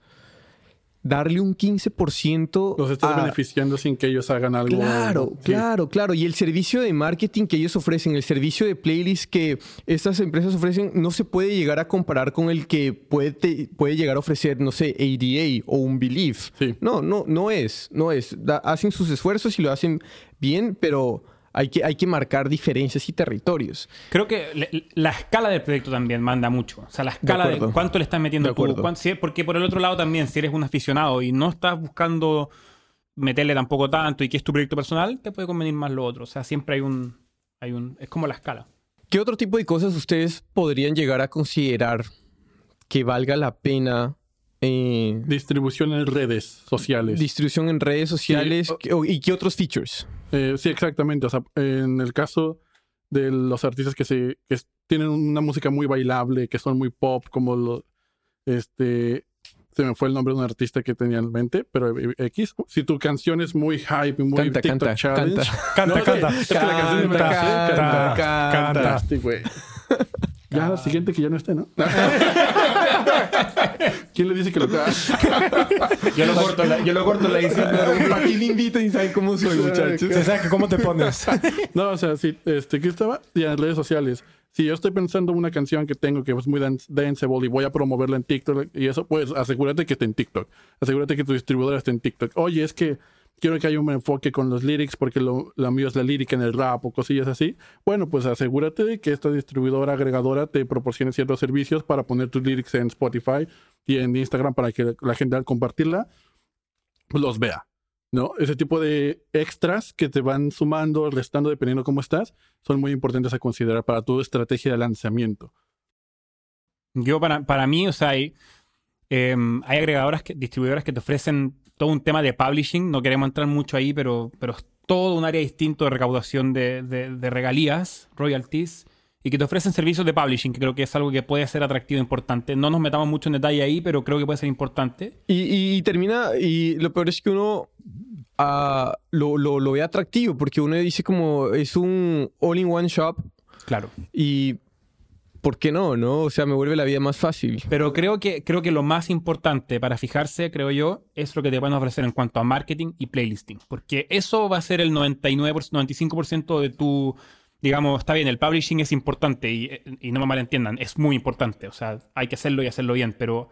darle un 15% Los estás a- beneficiando sin que ellos hagan algo. Claro, Sí. claro, claro. Y el servicio de marketing que ellos ofrecen, el servicio de playlist que estas empresas ofrecen, no se puede llegar a comparar con el que puede, te- puede llegar a ofrecer, no sé, ADA o un Believe. Sí. No, no, no es, no es. Da- hacen sus esfuerzos y lo hacen bien, pero hay que, hay que marcar diferencias y territorios. Creo que le- la escala del proyecto también manda mucho. O sea, la escala de, cuánto le estás metiendo De tú. si- porque por el otro lado también, si eres un aficionado y no estás buscando meterle tampoco tanto y que es tu proyecto personal, te puede convenir más lo otro. O sea, siempre hay un... Hay un es como la escala. ¿Qué otro tipo de cosas ustedes podrían llegar a considerar que valga la pena eh, Distribución en redes sociales. distribución en redes sociales Sí, o- ¿Qué- o- y qué otros features? Eh, sí, exactamente. O sea, en el caso de los artistas que se que tienen una música muy bailable, que son muy pop, como lo, este se me fue el nombre de un artista que tenía en mente, pero eh, X. Si tu canción es muy hype y muy Canta, TikTok canta, challenge, canta. Canta, No, es que- canta. es que la Canta, canta, canta. canta. Güey. Ya, la siguiente que ya no esté, ¿no? ¿Quién le dice que lo Yo lo corto, la, yo lo corto la edición. ¿Para qué me invitan y saben cómo soy, muchachos? Se sabe que cómo te pones. No, o sea, sí, este, ¿qué estaba? Y en redes sociales. Si yo estoy pensando una canción que tengo que es muy dan- danceable y voy a promoverla en TikTok y eso, pues asegúrate que esté en TikTok. Asegúrate que tu distribuidora esté en TikTok. Oye, es que quiero que haya un enfoque con los lyrics porque lo, lo mío es la lírica en el rap o cosillas así. Bueno, pues asegúrate de que esta distribuidora agregadora te proporcione ciertos servicios para poner tus lyrics en Spotify y en Instagram para que la gente al compartirla pues, los vea. ¿no? Ese tipo de extras que te van sumando, restando, dependiendo cómo estás, son muy importantes a considerar para tu estrategia de lanzamiento. Yo, para, para mí, o sea, hay, em, hay agregadoras, que, distribuidoras que te ofrecen todo un tema de publishing. No queremos entrar mucho ahí, pero, pero es todo un área distinto de recaudación de, de- de regalías, royalties, y que te ofrecen servicios de publishing, que creo que es algo que puede ser atractivo e importante. No nos metamos mucho en detalle ahí, pero creo que puede ser importante. Y, y termina, y lo peor es que uno ah, lo, lo, lo ve atractivo, porque uno dice como es un all-in-one shop Claro. y ¿por qué no? no? O sea, me vuelve la vida más fácil. Pero creo que, creo que lo más importante para fijarse, creo yo, es lo que te van a ofrecer en cuanto a marketing y playlisting. Porque eso va a ser el 99%, 95% de tu, digamos, está bien, el publishing es importante y, y no me malentiendan, es muy importante. O sea, hay que hacerlo y hacerlo bien, pero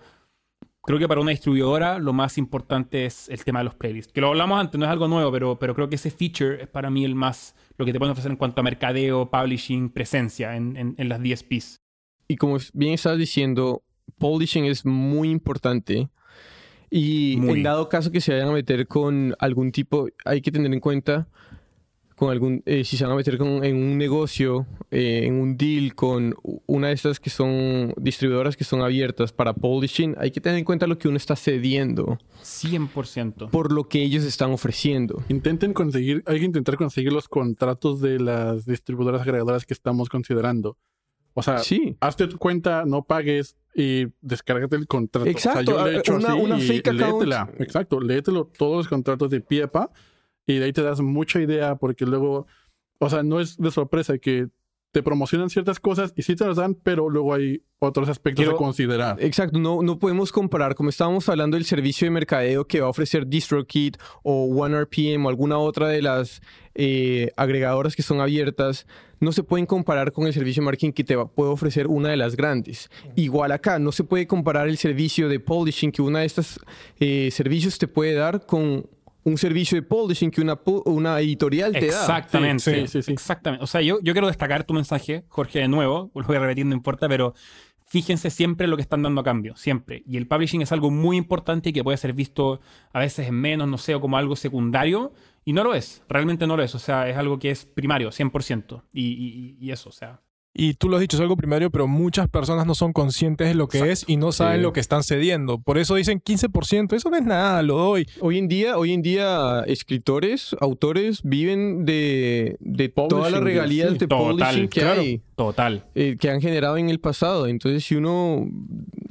creo que para una distribuidora lo más importante es el tema de los playlists. Que lo hablamos antes, no es algo nuevo, pero, pero creo que ese feature es para mí el más, lo que te pueden ofrecer en cuanto a mercadeo, publishing, presencia en, en, en las DSPs. Y como bien estás diciendo, publishing es muy importante. Y Muy. en dado caso que se vayan a meter con algún tipo, hay que tener en cuenta con algún, eh, si se van a meter con, en un negocio, eh, en un deal con una de estas que son distribuidoras que son abiertas para publishing, hay que tener en cuenta lo que uno está cediendo 100%. por lo que ellos están ofreciendo. Intenten conseguir, hay que intentar conseguir los contratos de las distribuidoras agregadoras que estamos considerando. O sea, Sí. hazte tu cuenta, no pagues y descárgate el contrato. Exacto, O sea, yo le he hecho una- así una y fake account. léetela. Exacto, léetelo todos los contratos de pie a pa y de ahí te das mucha idea porque luego, o sea, no es de sorpresa que te promocionan ciertas cosas y sí te las dan, pero luego hay otros aspectos Quiero- a considerar. Exacto, no, no podemos comparar, como estábamos hablando del servicio de mercadeo que va a ofrecer DistroKid o OneRPM o alguna otra de las eh, agregadoras que son abiertas, no se pueden comparar con el servicio de marketing que te va- puede ofrecer una de las grandes. Igual acá, no se puede comparar el servicio de publishing que una de estas eh, servicios te puede dar con un servicio de publishing que una, una editorial te da. Exactamente. Sí, sí, sí, sí. Exactamente. O sea, yo, yo quiero destacar tu mensaje, Jorge, de nuevo. Lo voy a repetir, no importa, pero fíjense siempre lo que están dando a cambio. Siempre. Y el publishing es algo muy importante y que puede ser visto a veces en menos, no sé, o como algo secundario. Y no lo es. Realmente no lo es. O sea, es algo que es primario, 100%. Y, y, y eso, o sea. Y tú lo has dicho, es algo primario, pero muchas personas no son conscientes de lo que es y no saben Sí. lo que están cediendo. Por eso dicen 15%, eso no es nada, lo doy. Hoy en día, hoy en día, escritores, autores viven de, de todas las regalías sí. de Total, publishing que claro. hay, Total. eh, que han generado en el pasado. Entonces, si uno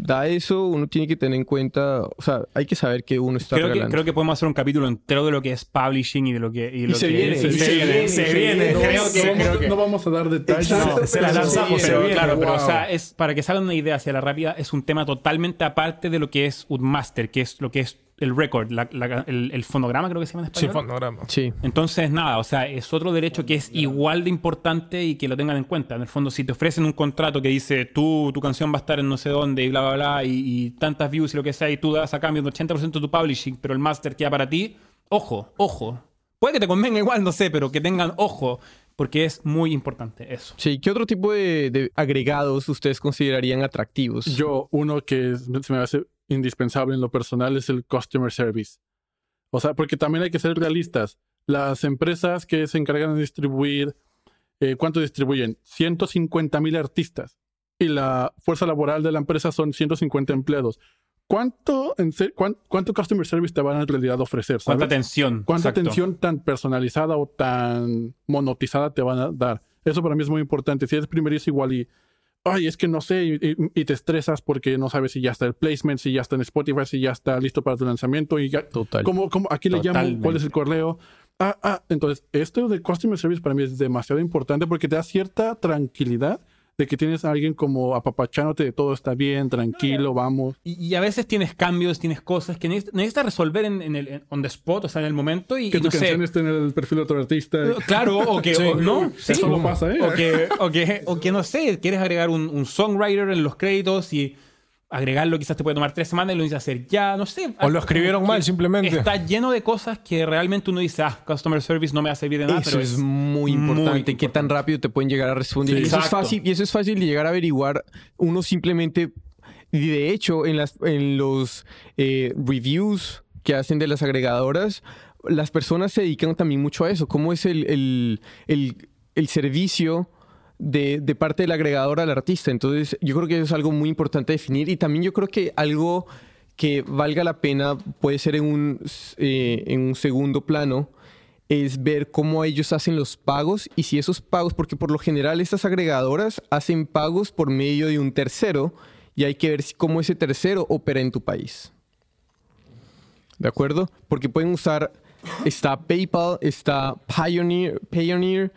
da eso, uno tiene que tener en cuenta, o sea, hay que saber que uno está Creo que, creo que podemos hacer un capítulo entero de lo que es publishing y de lo que. Y, se que viene, se, y se viene, viene, se viene. Creo no, que, vamos, creo que- no vamos a dar detalles. Exacto, No, se la pero lanzamos, pero viene. claro, pero o sea, es para que se hagan una idea hacia la rápida, es un tema totalmente aparte de lo que es un máster, que es lo que es el record, la- la- el, el fonograma creo que se llama en Sí, español. fonograma. Sí. Entonces, nada, o sea, es otro derecho que es igual de importante y que lo tengan en cuenta. En el fondo, si te ofrecen un contrato que dice tú, tu canción va a estar en no sé dónde y bla, bla, bla, y, y tantas views y lo que sea, y tú das a cambio un 80% de tu publishing, pero el master queda para ti, ojo, ojo. Puede que te convenga igual, no sé, pero que tengan ojo, porque es muy importante eso. Sí, ¿qué otro tipo de, de agregados ustedes considerarían atractivos? Yo, uno que es- se me hace indispensable en lo personal es el customer service. O sea, porque también hay que ser realistas. Las empresas que se encargan de distribuir, eh, ¿cuánto distribuyen? 150 mil artistas. Y la fuerza laboral de la empresa son 150 empleados. ¿Cuánto, en se- cuán- ¿Cuánto customer service te van a en realidad ofrecer? ¿Cuánta atención? ¿Cuánta Exacto. atención tan personalizada o tan monetizada te van a dar? Eso para mí es muy importante. Si eres primerizo igual y, ay, es que no sé, y, y- y te estresas porque no sabes si ya está el placement, si ya está en Spotify, si ya está listo para tu lanzamiento y ya, Total. ¿cómo, cómo, aquí le llamo, cuál Totalmente. es el correo. Ah, ah, entonces, esto de customer service para mí es demasiado importante porque te da cierta tranquilidad de que tienes a alguien como apapachándote de todo está bien, tranquilo, vamos. Y, y a veces tienes cambios, tienes cosas que necesitas, necesitas resolver en, en el en- on the spot, o sea, en el momento y, Que y tu no sé. canción esté en el perfil de otro artista. Claro, o que o- no, sí. Eso no pasa, ¿eh? O que, o, que, o que no sé, quieres agregar un, un songwriter en los créditos y agregarlo quizás te puede tomar tres semanas y lo necesitas hacer ya, no sé. O lo escribieron mal, simplemente. Está lleno de cosas que realmente uno dice, ah, customer service no me va a servir de nada, Eso pero es muy importante, qué tan rápido te pueden llegar a responder. Sí. y, eso es fácil, y eso es fácil de llegar a averiguar. Uno simplemente, y de hecho, en, las, en los eh, reviews que hacen de las agregadoras, las personas se dedican también mucho a eso. ¿Cómo es el, el, el, el servicio de, de parte del agregador al artista? Entonces, yo creo que eso es algo muy importante definir. Y también yo creo que algo que valga la pena puede ser en un, eh, en un segundo plano es ver cómo ellos hacen los pagos y si esos pagos, porque por lo general estas agregadoras hacen pagos por medio de un tercero y hay que ver cómo ese tercero opera en tu país. ¿De acuerdo? Porque pueden usar, está PayPal, está Pioneer, Payoneer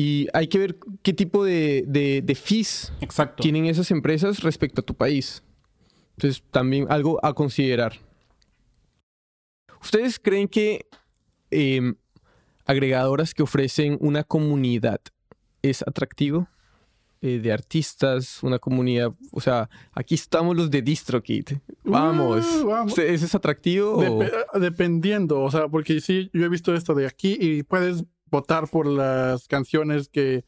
y hay que ver qué tipo de, de, de fees Exacto. tienen esas empresas respecto a tu país. Entonces, también algo a considerar. ¿Ustedes creen que em, agregadoras que ofrecen una comunidad es atractivo? Eh, de artistas, una comunidad, o sea, aquí estamos los de DistroKid. Vamos. Uh, vamos. ¿Eso es atractivo? o- Dep- dependiendo, o sea, porque sí, yo he visto esto de aquí y puedes votar por las canciones que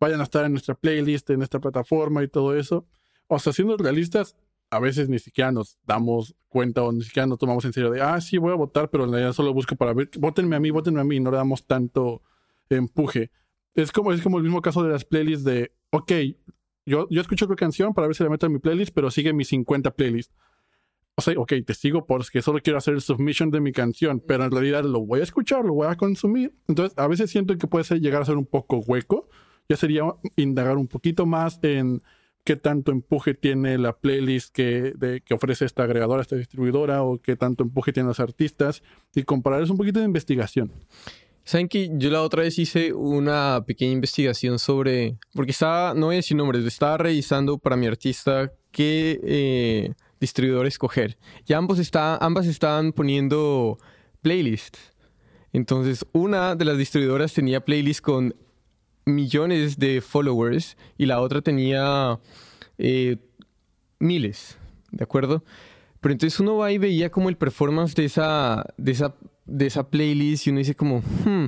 vayan a estar en nuestra playlist, en nuestra plataforma y todo eso. O sea, siendo realistas, a veces ni siquiera nos damos cuenta o ni siquiera nos tomamos en serio de, ah, sí, voy a votar, pero en realidad solo busco para ver, votenme a mí, votenme a mí, no le damos tanto empuje. Es como, es como el mismo caso de las playlists de, ok, yo, yo escucho tu canción para ver si la meto en mi playlist, pero sigue mis 50 playlists. O sea, ok, te sigo porque solo quiero hacer el submission de mi canción, pero en realidad lo voy a escuchar, lo voy a consumir. Entonces, a veces siento que puede llegar a ser un poco hueco. Ya sería indagar un poquito más en qué tanto empuje tiene la playlist que, que ofrece esta agregadora, esta distribuidora, o qué tanto empuje tienen los artistas, y compararles un poquito de investigación. Saben que yo la otra vez hice una pequeña investigación sobre, porque estaba, no voy a decir nombres, estaba revisando para mi artista qué eh, distribuidor escoger. Y ambos está, ambas estaban poniendo playlists. Entonces, una de las distribuidoras tenía playlists con millones de followers y la otra tenía eh, miles, ¿de acuerdo? Pero entonces uno va y veía como el performance de esa, de esa, de esa playlist y uno dice como, hmm,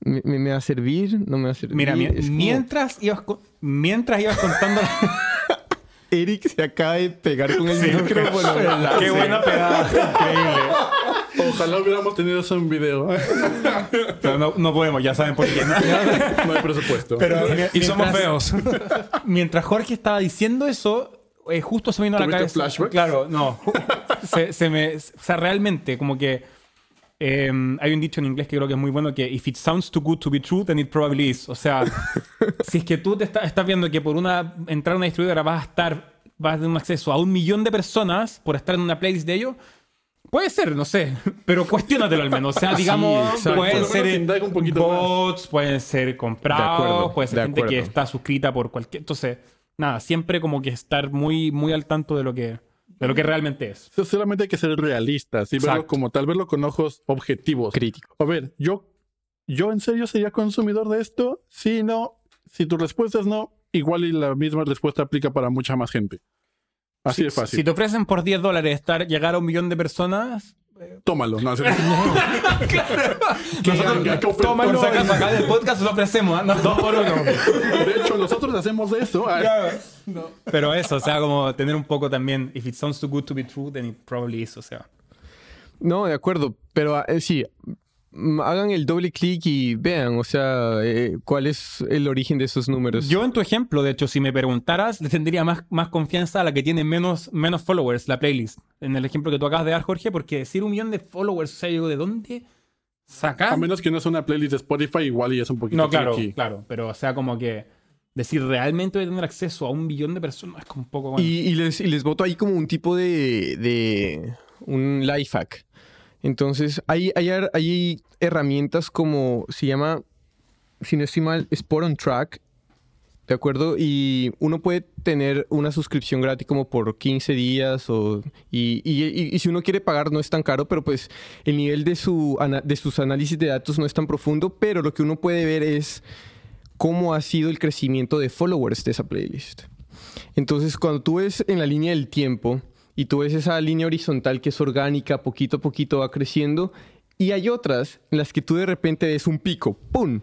¿me, me- va a servir? ¿No me va a servir? Mira, mi- Es como, mientras, ibas mientras ibas contando... Eric se acaba de pegar con el micrófono. Qué buena pegada. Increíble. Ojalá hubiéramos tenido eso en video. Pero no, no podemos, ya saben por qué. ¿no? no hay presupuesto. Pero Y somos feos. Mientras Jorge estaba diciendo eso, eh, justo se me vino a la ¿Tuviste cabeza. flashbacks? Claro, no. se, se me, o sea, realmente, como que eh, hay un dicho en inglés que creo que es muy bueno que if it sounds too good to be true, then it probably is. O sea, si es que tú te está- estás viendo que por una entrar a una distribuidora vas a estar, vas a tener un acceso a un millón de personas por estar en una playlist de ellos. Puede ser, no sé, pero cuestiónatelo al menos. O sea, digamos, exacto. pueden ser un poquito bots, pueden ser comprados, acuerdo, puede ser gente que acuerdo. está suscrita por cualquier. Entonces, nada, siempre como que estar muy, muy al tanto de lo que. De lo que realmente es. So- Solamente hay que ser realistas y verlo como tal, verlo con ojos objetivos. Crítico. A ver, yo, yo en serio sería consumidor de esto. Si no, si tu respuesta es no, igual y la misma respuesta aplica para mucha más gente. Así de fácil. Si te ofrecen por 10 dólares estar, llegar a un millón de personas, Tómalo. No, Tómalo. Acá del podcast lo ofrecemos, ¿ah? No, dos por uno. De hecho, nosotros hacemos eso. Ay, Pero eso, o sea, como tener un poco también, if it sounds too good to be true, then it probably is, o sea. No, de acuerdo, pero eh, sí, hagan el doble clic y vean, o sea, eh, cuál es el origen de esos números. Yo en tu ejemplo, de hecho, si me preguntaras, le tendría más, más confianza a la que tiene menos, menos followers, la playlist. En el ejemplo que tú acabas de dar, Jorge, porque decir un millón de followers, o sea, yo digo, ¿de dónde sacas? A menos que no sea una playlist de Spotify, igual y es un poquito No, claro, tricky. claro, pero o sea, como que decir realmente voy a tener acceso a un billón de personas es como un poco... bueno. Y, y les, y les voto ahí como un tipo de, de un life hack. Entonces, hay, hay, hay herramientas como, se llama, si no estoy mal, Sport on Track, ¿de acuerdo? Y uno puede tener una suscripción gratis como por 15 días o, y, y- y- si uno quiere pagar no es tan caro, pero pues el nivel de, su, de sus análisis de datos no es tan profundo, pero lo que uno puede ver es cómo ha sido el crecimiento de followers de esa playlist. Entonces, cuando tú ves en la línea del tiempo y tú ves esa línea horizontal que es orgánica, poquito a poquito va creciendo, y hay otras en las que tú de repente ves un pico, ¡pum!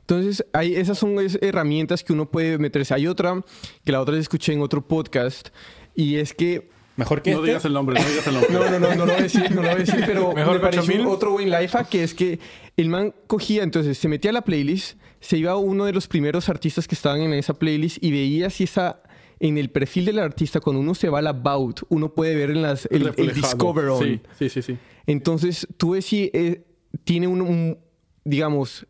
Entonces, hay, esas son herramientas que uno puede meterse. Hay otra, que la otra vez escuché en otro podcast, y es que Mejor que No este. digas el nombre, no digas el nombre. no, no, no, no lo voy a decir, no lo voy a decir, pero Mejor me pareció 8000. otro buen life hack que es que el man cogía, entonces se metía a la playlist, se iba a uno de los primeros artistas que estaban en esa playlist y veía si esa en el perfil del artista cuando uno se va al about, uno puede ver en las el, el discover on. Sí, sí, sí. sí. Entonces, tú ves si eh, tiene un, un- digamos,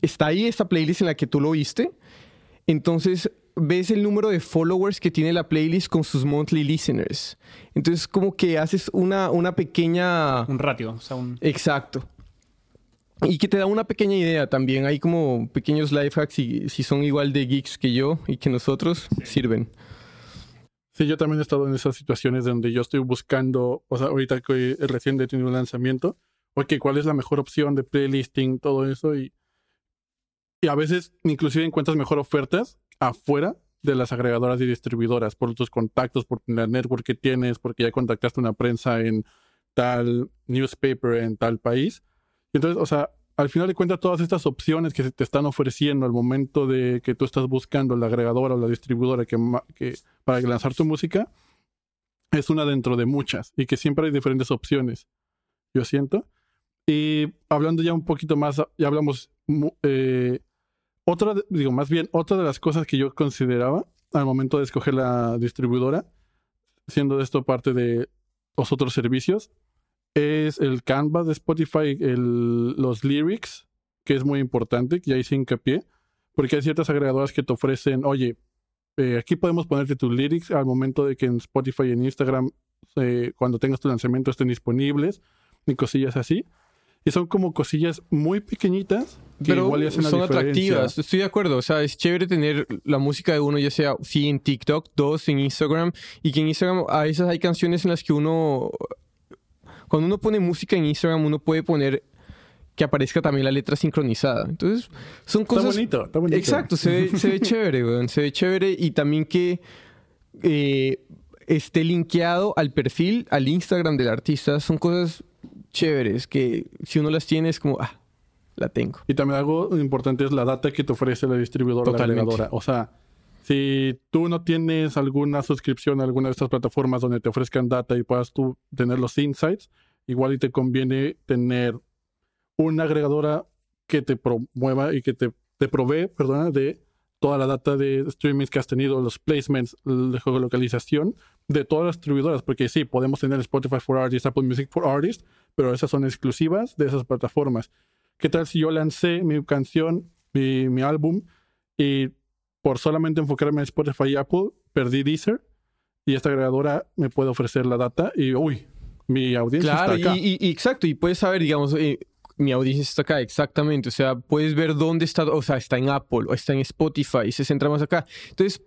está ahí esta playlist en la que tú lo viste. Entonces, ves el número de followers que tiene la playlist con sus monthly listeners. Entonces, como que haces una, una pequeña... Un ratio, o sea, un... Exacto. Y que te da una pequeña idea también. Hay como pequeños life hacks y si son igual de geeks que yo y que nosotros, sirven. Sí, yo también he estado en esas situaciones donde yo estoy buscando, o sea, ahorita que recién he tenido un lanzamiento, ok, ¿cuál es la mejor opción de playlisting, todo eso? Y, y a veces inclusive encuentras mejor ofertas afuera de las agregadoras y distribuidoras, por tus contactos, por la network que tienes, porque ya contactaste una prensa en tal newspaper en tal país. Entonces, o sea, al final de cuentas, todas estas opciones que se te están ofreciendo al momento de que tú estás buscando la agregadora o la distribuidora que, para lanzar tu música, es una dentro de muchas y que siempre hay diferentes opciones, yo siento. Y hablando ya un poquito más, ya hablamos, eh, otra, digo, más bien, otra de las cosas que yo consideraba al momento de escoger la distribuidora, siendo esto parte de los otros servicios, es el Canvas de Spotify, el- los lyrics, que es muy importante, que ya hice hincapié, porque hay ciertas agregadoras que te ofrecen, oye, eh, aquí podemos ponerte tus lyrics al momento de que en Spotify y en Instagram, eh, cuando tengas tu lanzamiento, estén disponibles, y cosillas así. Y son como cosillas muy pequeñitas que Pero igual hacen son diferencia. atractivas, estoy de acuerdo. O sea, es chévere tener la música de uno, ya sea, sí, en TikTok, dos, en Instagram. Y que en Instagram a veces hay canciones en las que uno... Cuando uno pone música en Instagram, uno puede poner que aparezca también la letra sincronizada. Entonces, son Está cosas... bonito, está bonito. Exacto, se ve, se ve chévere, weón. Se ve chévere y también que eh, esté linkeado al perfil, al Instagram del artista. Son cosas chéveres que si uno las tiene es como, ah, la tengo. Y también algo importante es la data que te ofrece la distribuidora o la Totalmente. agregadora. O sea, si tú no tienes alguna suscripción a alguna de estas plataformas donde te ofrezcan data y puedas tú tener los insights, igual y te conviene tener una agregadora que te promueva y que te, te provee, perdona, de toda la data de streamings que has tenido, los placements, de geolocalización de todas las distribuidoras, porque sí, podemos tener Spotify for Artists, Apple Music for Artists, pero esas son exclusivas de esas plataformas. ¿Qué tal si yo lancé mi canción, mi, mi álbum, y por solamente enfocarme en Spotify y Apple, perdí Deezer, y esta agregadora me puede ofrecer la data y, uy, mi audiencia Claro, está acá. y, y- y exacto, y puedes saber, digamos, eh, mi audiencia está acá, exactamente. O sea, puedes ver dónde está, o sea, está en Apple o está en Spotify, se centra más acá. Entonces,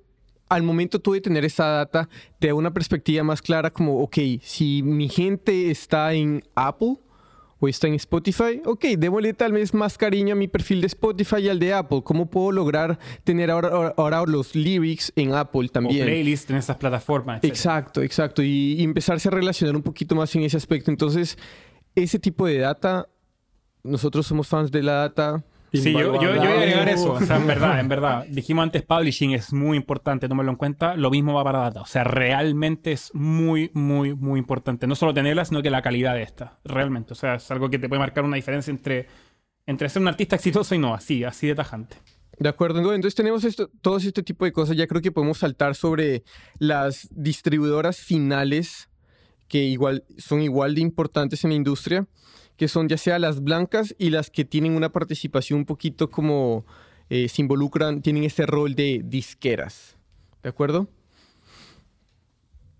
al momento tú de tener esa data, te da una perspectiva más clara como, ok, si mi gente está en Apple o está en Spotify, ok, démosle tal vez más cariño a mi perfil de Spotify y al de Apple. ¿Cómo puedo lograr tener ahora, los lyrics en Apple O también? playlist en esas plataformas. Exacto, exacto. Y, y empezarse a relacionar un poquito más en ese aspecto. Entonces, ese tipo de data, nosotros somos fans de la data. Sí, yo, yo, yo voy a agregar eso. O sea, en verdad, en verdad. Dijimos antes, publishing es muy importante, tómalo en cuenta. Lo mismo va para data. O sea, realmente es muy, muy, muy importante. No solo tenerla, sino que la calidad de esta. Realmente. O sea, es algo que te puede marcar una diferencia entre, entre ser un artista exitoso y no. Así, así de tajante. De acuerdo. Entonces tenemos esto, todo este tipo de cosas. Ya creo que podemos saltar sobre las distribuidoras finales que igual son igual de importantes en la industria, que son ya sea las blancas y las que tienen una participación un poquito como eh, se involucran, tienen este rol de disqueras. ¿De acuerdo?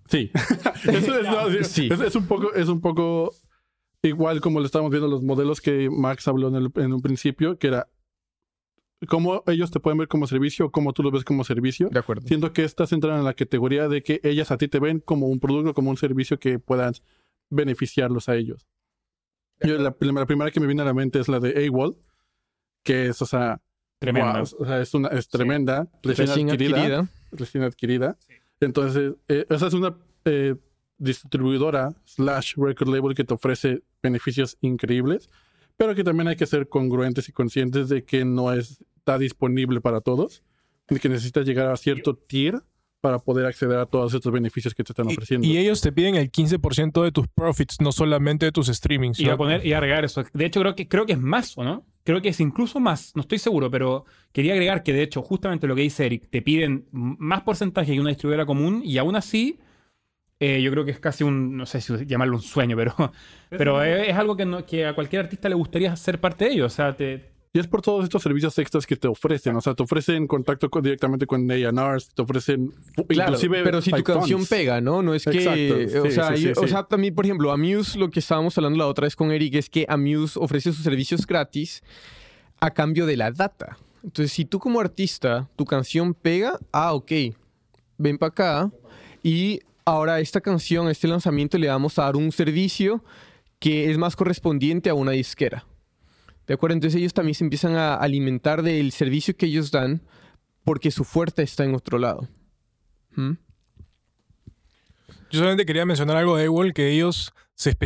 Sí. Eso es, no, sí. Sí. Es, es un poco, es un poco igual como lo estábamos viendo los modelos que Max habló en, el- en un principio, que era cómo ellos te pueden ver como servicio o cómo tú los ves como servicio. De acuerdo. Siento que estas entran en la categoría de que ellas a ti te ven como un producto, como un servicio que puedan beneficiarlos a ellos. Yo, la, la primera que me viene a la mente es la de AWOL, que es, o sea, Tremendo. wow, o sea, es, una, es tremenda, recién, Recién adquirida, adquirida. recién adquirida. Entonces, eh, esa es una eh, distribuidora slash record label que te ofrece beneficios increíbles, pero que también hay que ser congruentes y conscientes de que no es- está disponible para todos, y que necesitas llegar a cierto tier para poder acceder a todos estos beneficios que te están ofreciendo. Y, ellos te piden el 15% de tus profits, no solamente de tus streamings. Y a poner y a agregar eso. De hecho, creo que, creo que es más, ¿o no? Creo que es incluso más. No estoy seguro, pero quería agregar que, de hecho, justamente lo que dice Eric, te piden más porcentaje que una distribuidora común y aún así, eh, yo creo que es casi un, no sé si llamarlo un sueño, pero, pero es, es algo que, no- que a cualquier artista le gustaría ser parte de ello. O sea, te, Y es por todos estos servicios extras que te ofrecen. O sea, te ofrecen contacto con- directamente con A&Rs, te ofrecen Claro, inclusive pero si tu canción pega, ¿no? No es que... Exacto, o, sí, sea, sí, yo- sí, o sí. sea, también, por ejemplo, Amuse, lo que estábamos hablando la otra vez con Eric, es que Amuse ofrece sus servicios gratis a cambio de la data. Entonces, si tú como artista, tu canción pega, ah, ok, ven para acá y ahora esta canción, este lanzamiento, le vamos a dar un servicio que es más correspondiente a una disquera. ¿De acuerdo? Entonces ellos también se empiezan a alimentar del servicio que ellos dan porque su fuerte está en otro lado. ¿Mm? Yo solamente quería mencionar algo de AWOL, que ellos se,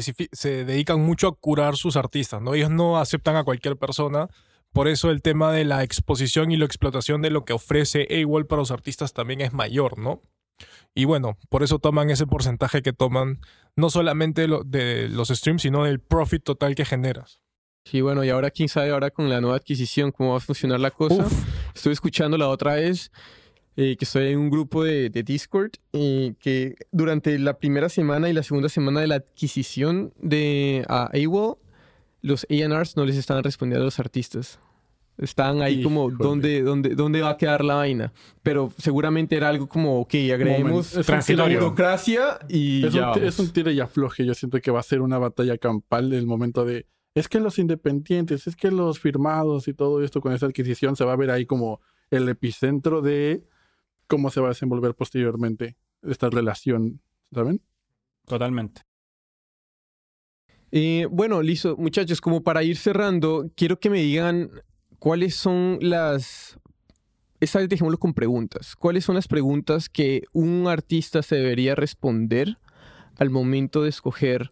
dedican mucho a curar sus artistas, ¿no? Ellos no aceptan a cualquier persona. Por eso el tema de la exposición y la explotación de lo que ofrece AWOL para los artistas también es mayor, ¿no? Y bueno, por eso toman ese porcentaje que toman, no solamente de los streams, sino del profit total que generas. Sí, bueno, y ahora quién sabe ahora con la nueva adquisición cómo va a funcionar la cosa. Estuve escuchando la otra vez eh, que estoy en un grupo de, de Discord y que durante la primera semana y la segunda semana de la adquisición de a AWOL, los A&Rs no les estaban respondiendo a los artistas. Estaban ahí como. ¿dónde, dónde, ¿dónde va a quedar la vaina? Pero seguramente era algo como, ok, agreguemos la burocracia y Es ya un, vamos. es un tire y afloje. Yo siento que va a ser una batalla campal en el momento de. Es que los independientes, es que los firmados y todo esto con esa adquisición se va a ver ahí como el epicentro de cómo se va a desenvolver posteriormente esta relación. ¿Saben? totalmente. Eh, bueno, listo. Muchachos, como para ir cerrando, quiero que me digan cuáles son las... Esta vez dejémoslo con preguntas. ¿Cuáles son las preguntas que un artista se debería responder al momento de escoger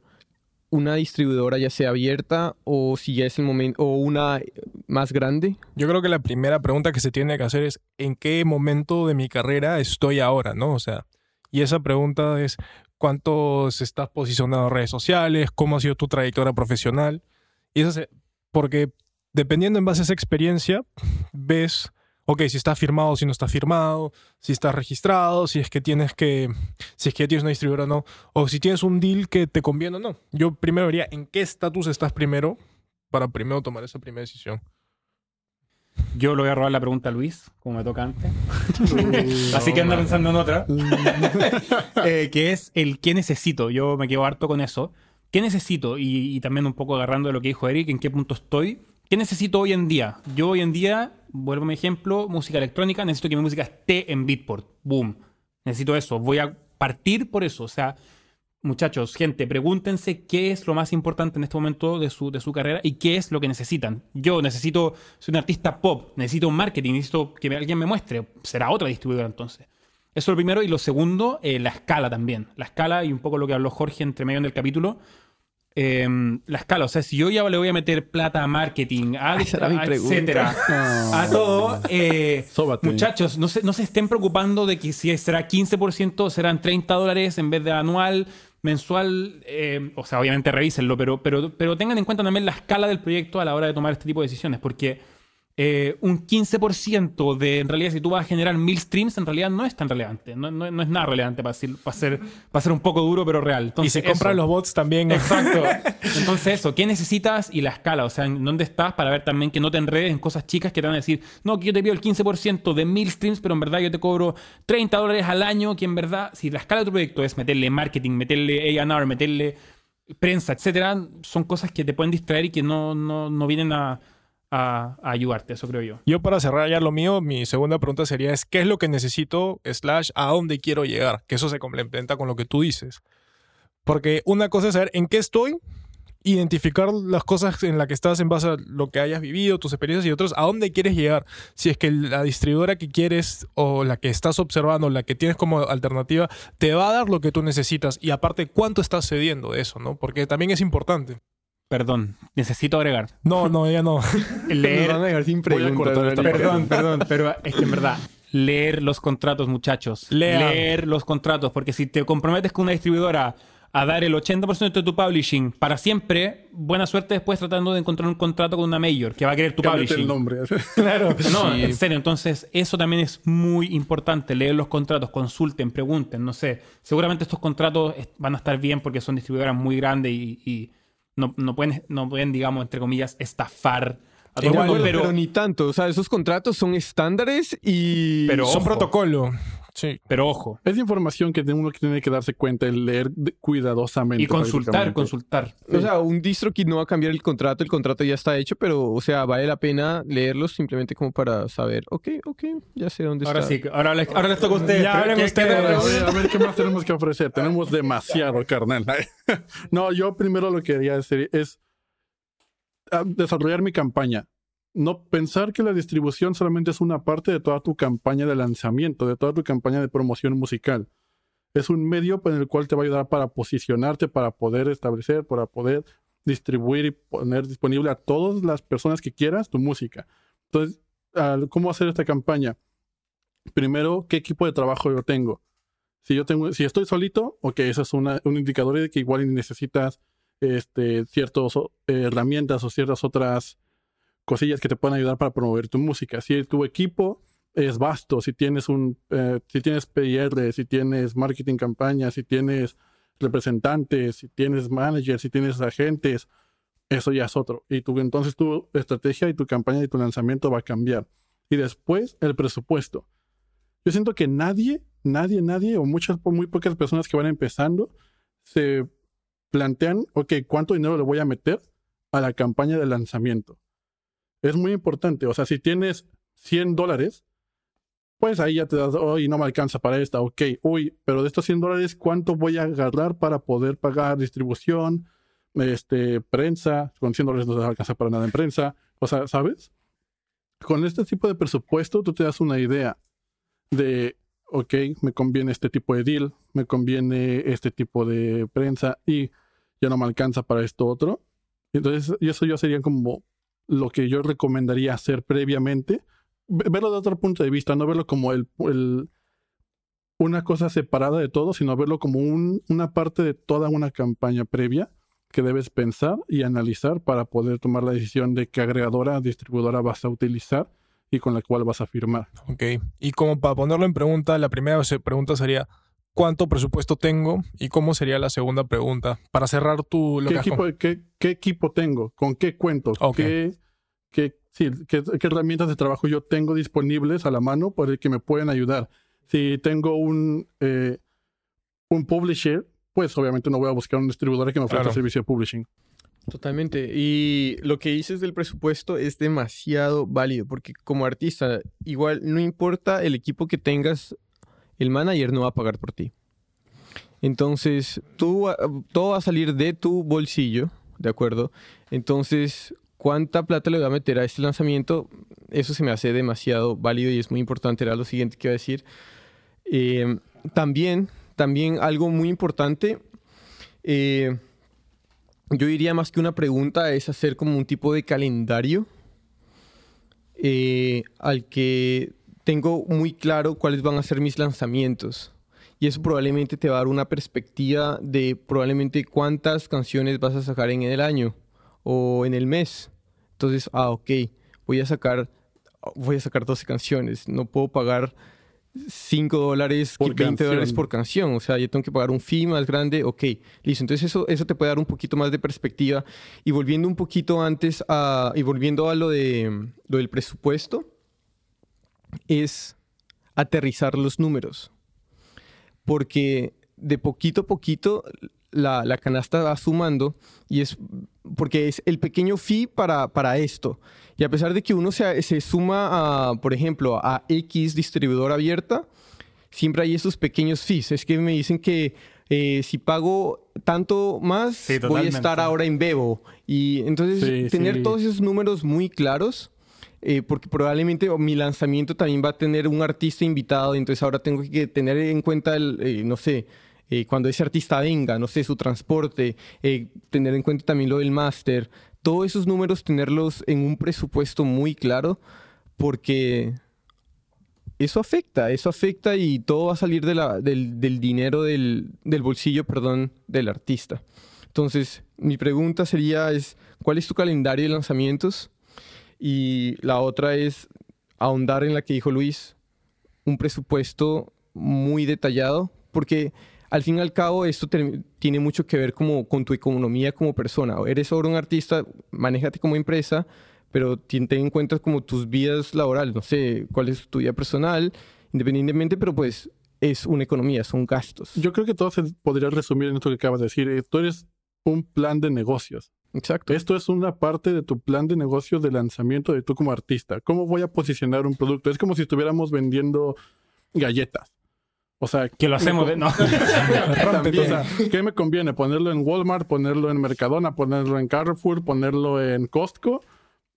una distribuidora, ya sea abierta o si ya es el momento, o una más grande? Yo creo que la primera pregunta que se tiene que hacer es ¿en qué momento de mi carrera estoy ahora? ¿no? O sea, y esa pregunta es ¿cuánto se estás posicionado en redes sociales? ¿Cómo ha sido tu trayectoria profesional? Y eso se- porque dependiendo en base a esa experiencia, ves, ok, si está firmado, si no está firmado, si está registrado, si es que tienes que, si es que tienes una distribuidora o no, o si tienes un deal que te conviene o no. Yo primero vería en qué estatus estás primero para primero tomar esa primera decisión. Yo le voy a robar la pregunta a Luis, como me toca antes. Así que anda pensando en otra. Eh, que es el qué necesito. Yo me quedo harto con eso. ¿Qué necesito? Y, y también un poco agarrando de lo que dijo Eric, en qué punto estoy. ¿Qué necesito hoy en día? Yo hoy en día, vuelvo a mi ejemplo, música electrónica, necesito que mi música esté en Beatport. Boom. Necesito eso. Voy a partir por eso. O sea, muchachos, gente, pregúntense qué es lo más importante en este momento de su, de su carrera y qué es lo que necesitan. Yo necesito, soy un artista pop, necesito un marketing, necesito que alguien me muestre. Será otra distribuidora entonces. Eso es lo primero. Y lo segundo, eh, la escala también. La escala y un poco lo que habló Jorge entre medio del capítulo. Eh, la escala, o sea, si yo ya le voy a meter plata a marketing, a, a etcétera, a todo, eh, muchachos, no se, no se estén preocupando de que si será 15% o serán 30 dólares en vez de anual, mensual, eh, o sea, obviamente revísenlo, pero, pero, pero tengan en cuenta también la escala del proyecto a la hora de tomar este tipo de decisiones, porque eh, un 15% de, en realidad, si tú vas a generar mil streams, en realidad no es tan relevante, no, no- no es nada relevante para, decir- para, ser, para ser un poco duro, pero real. y se compran eso. los bots también. Exacto. Entonces eso, ¿qué necesitas? Y la escala, o sea, en dónde estás para ver también que no te enredes en cosas chicas que te van a decir, no, que yo te pido el 15% de mil streams, pero en verdad yo te cobro 30 dólares al año, que en verdad, si la escala de tu proyecto es meterle marketing, meterle A&R, meterle prensa, etcétera, son cosas que te pueden distraer y que no, no, no vienen a, a- ayudarte, eso creo yo. Yo para cerrar ya lo mío, mi segunda pregunta sería es ¿qué es lo que necesito slash a dónde quiero llegar? Que eso se complementa con lo que tú dices. Porque una cosa es saber en qué estoy, identificar las cosas en las que estás en base a lo que hayas vivido, tus experiencias y otros, a dónde quieres llegar. Si es que la distribuidora que quieres o la que estás observando, la que tienes como alternativa, te va a dar lo que tú necesitas y aparte cuánto estás cediendo de eso, ¿no? Porque también es importante. Perdón, necesito agregar. No, no, ya no. Leer, van a Voy a esta. Perdón, perdón, pero es que en verdad, leer los contratos, muchachos. Lean. Leer los contratos, porque si te comprometes con una distribuidora a dar el 80% de tu publishing para siempre, buena suerte después tratando de encontrar un contrato con una mayor que va a querer tu Cámbiate publishing. el nombre. Claro, no, Sí. en serio. Entonces, eso también es muy importante. Leer los contratos, consulten, pregunten, no sé. Seguramente estos contratos van a estar bien porque son distribuidoras muy grandes y, y no, no pueden, no pueden, digamos, entre comillas, estafar a todo el mundo, pero, pero, ni tanto. O sea, esos contratos son estándares y. Pero- Son ojo. protocolo. Sí. pero ojo. Es información que uno tiene que darse cuenta y leer cuidadosamente. Y consultar, consultar. O sea, un DistroKid no va a cambiar el contrato, el contrato ya está hecho, pero, o sea, vale la pena leerlos simplemente como para saber, ok, ok, ya sé dónde Ahora está. sí, ahora les, ahora les toca a ustedes. Ya hablen ¿qué- ustedes. qué- A ver, a ver, ¿qué más tenemos que ofrecer? Tenemos demasiado, carnal. No, yo primero lo que quería decir es ah, desarrollar mi campaña. No pensar que la distribución solamente es una parte de toda tu campaña de lanzamiento, de toda tu campaña de promoción musical. Es un medio en el cual te va a ayudar para posicionarte, para poder establecer, para poder distribuir y poner disponible a todas las personas que quieras tu música. Entonces, ¿cómo hacer esta campaña? Primero, ¿qué equipo de trabajo yo tengo? Si yo tengo, si estoy solito, ok, eso es una- un indicador de que igual necesitas este, ciertas herramientas o ciertas otras cosillas que te pueden ayudar para promover tu música. Si tu equipo es vasto, si tienes un, eh, si tienes PR, si tienes marketing campaña, si tienes representantes, si tienes managers, si tienes agentes, eso ya es otro. Y tú, entonces tu estrategia y tu campaña y tu lanzamiento va a cambiar. Y después el presupuesto. Yo siento que nadie, nadie, nadie, o muchas, muy pocas personas que van empezando, se plantean, ok, ¿cuánto dinero le voy a meter a la campaña de lanzamiento? Es muy importante. O sea, si tienes 100 dólares, pues ahí ya te das, hoy no me alcanza para esta, ok, uy, pero de estos 100 dólares, ¿cuánto voy a agarrar para poder pagar distribución, este, prensa? Con 100 dólares no te alcanza para nada en prensa. O sea, ¿sabes? Con este tipo de presupuesto, tú te das una idea de, ok, me conviene este tipo de deal, me conviene este tipo de prensa y ya no me alcanza para esto otro. Entonces, eso yo sería como lo que yo recomendaría hacer previamente. Ve- Verlo de otro punto de vista, no verlo como el, una cosa separada de todo, sino verlo como un- una parte de toda una campaña previa que debes pensar y analizar para poder tomar la decisión de qué agregadora, distribuidora vas a utilizar y con la cual vas a firmar. Ok. Y como para ponerlo en pregunta, la primera pregunta sería ¿cuánto presupuesto tengo? ¿Y cómo sería la segunda pregunta? Para cerrar tu... Lo ¿Qué que equipo, qué, qué equipo tengo? ¿Con qué cuento? ¿Qué, qué, sí, qué- qué herramientas de trabajo yo tengo disponibles a la mano por el que me pueden ayudar? Si tengo un, eh, un publisher, pues obviamente no voy a buscar un distribuidor que me ofrezca Claro. servicio de publishing. Totalmente. Y lo que dices del presupuesto es demasiado válido, porque como artista, igual no importa el equipo que tengas, el manager no va a pagar por ti. Entonces, tú, ah, todo va a salir de tu bolsillo, ¿de acuerdo? Entonces, ¿cuánta plata le voy a meter a este lanzamiento? Eso se me hace demasiado válido y es muy importante. Era lo siguiente que iba a decir. Eh, también, también algo muy importante. Eh, yo diría más que una pregunta es hacer como un tipo de calendario eh, al que tengo muy claro cuáles van a ser mis lanzamientos. Y eso probablemente te va a dar una perspectiva de probablemente cuántas canciones vas a sacar en el año o en el mes. Entonces, ah, ok, voy a sacar, voy a sacar 12 canciones. No puedo pagar 5 dólares, Por 20 dólares por canción. O sea, yo tengo que pagar un fee más grande. Ok, listo. Entonces eso, eso te puede dar un poquito más de perspectiva. Y volviendo un poquito antes a, y volviendo a lo, de, lo del presupuesto, es aterrizar los números. Porque de poquito a poquito la, la canasta va sumando y es porque es el pequeño fee para, para esto. Y a pesar de que uno se, se suma, a, por ejemplo, a X distribuidora abierta, siempre hay esos pequeños fees. Es que me dicen que eh, si pago tanto más, Sí, voy a estar ahora en Bebo. Y entonces Sí, tener sí. todos esos números muy claros, eh, porque probablemente mi lanzamiento también va a tener un artista invitado, entonces ahora tengo que tener en cuenta, el, eh, no sé, eh, cuando ese artista venga, no sé, su transporte, tener en cuenta también lo del máster, todos esos números tenerlos en un presupuesto muy claro, porque eso afecta, eso afecta y todo va a salir del, del dinero del, del bolsillo, perdón, del artista. Entonces, mi pregunta sería es, ¿cuál es tu calendario de lanzamientos? Y la otra es ahondar en la que dijo Luis, un presupuesto muy detallado, porque al fin y al cabo esto tiene mucho que ver como con tu economía como persona. Eres ahora un artista, manéjate como empresa, pero ten ten en cuenta como tus vidas laborales, no sé cuál es tu vida personal, independientemente, pero pues es una economía, son gastos. Yo creo que todo se podría resumir en esto que acabas de decir. Eh, Tú eres un plan de negocios. Exacto. Esto es una parte de tu plan de negocios de lanzamiento de tú como artista. ¿Cómo voy a posicionar un producto? Es como si estuviéramos vendiendo galletas. O sea, Que lo hacemos de... No. también, o sea, ¿qué me conviene? ¿Ponerlo en Walmart? ¿Ponerlo en Mercadona? ¿Ponerlo en Carrefour? ¿Ponerlo en Costco?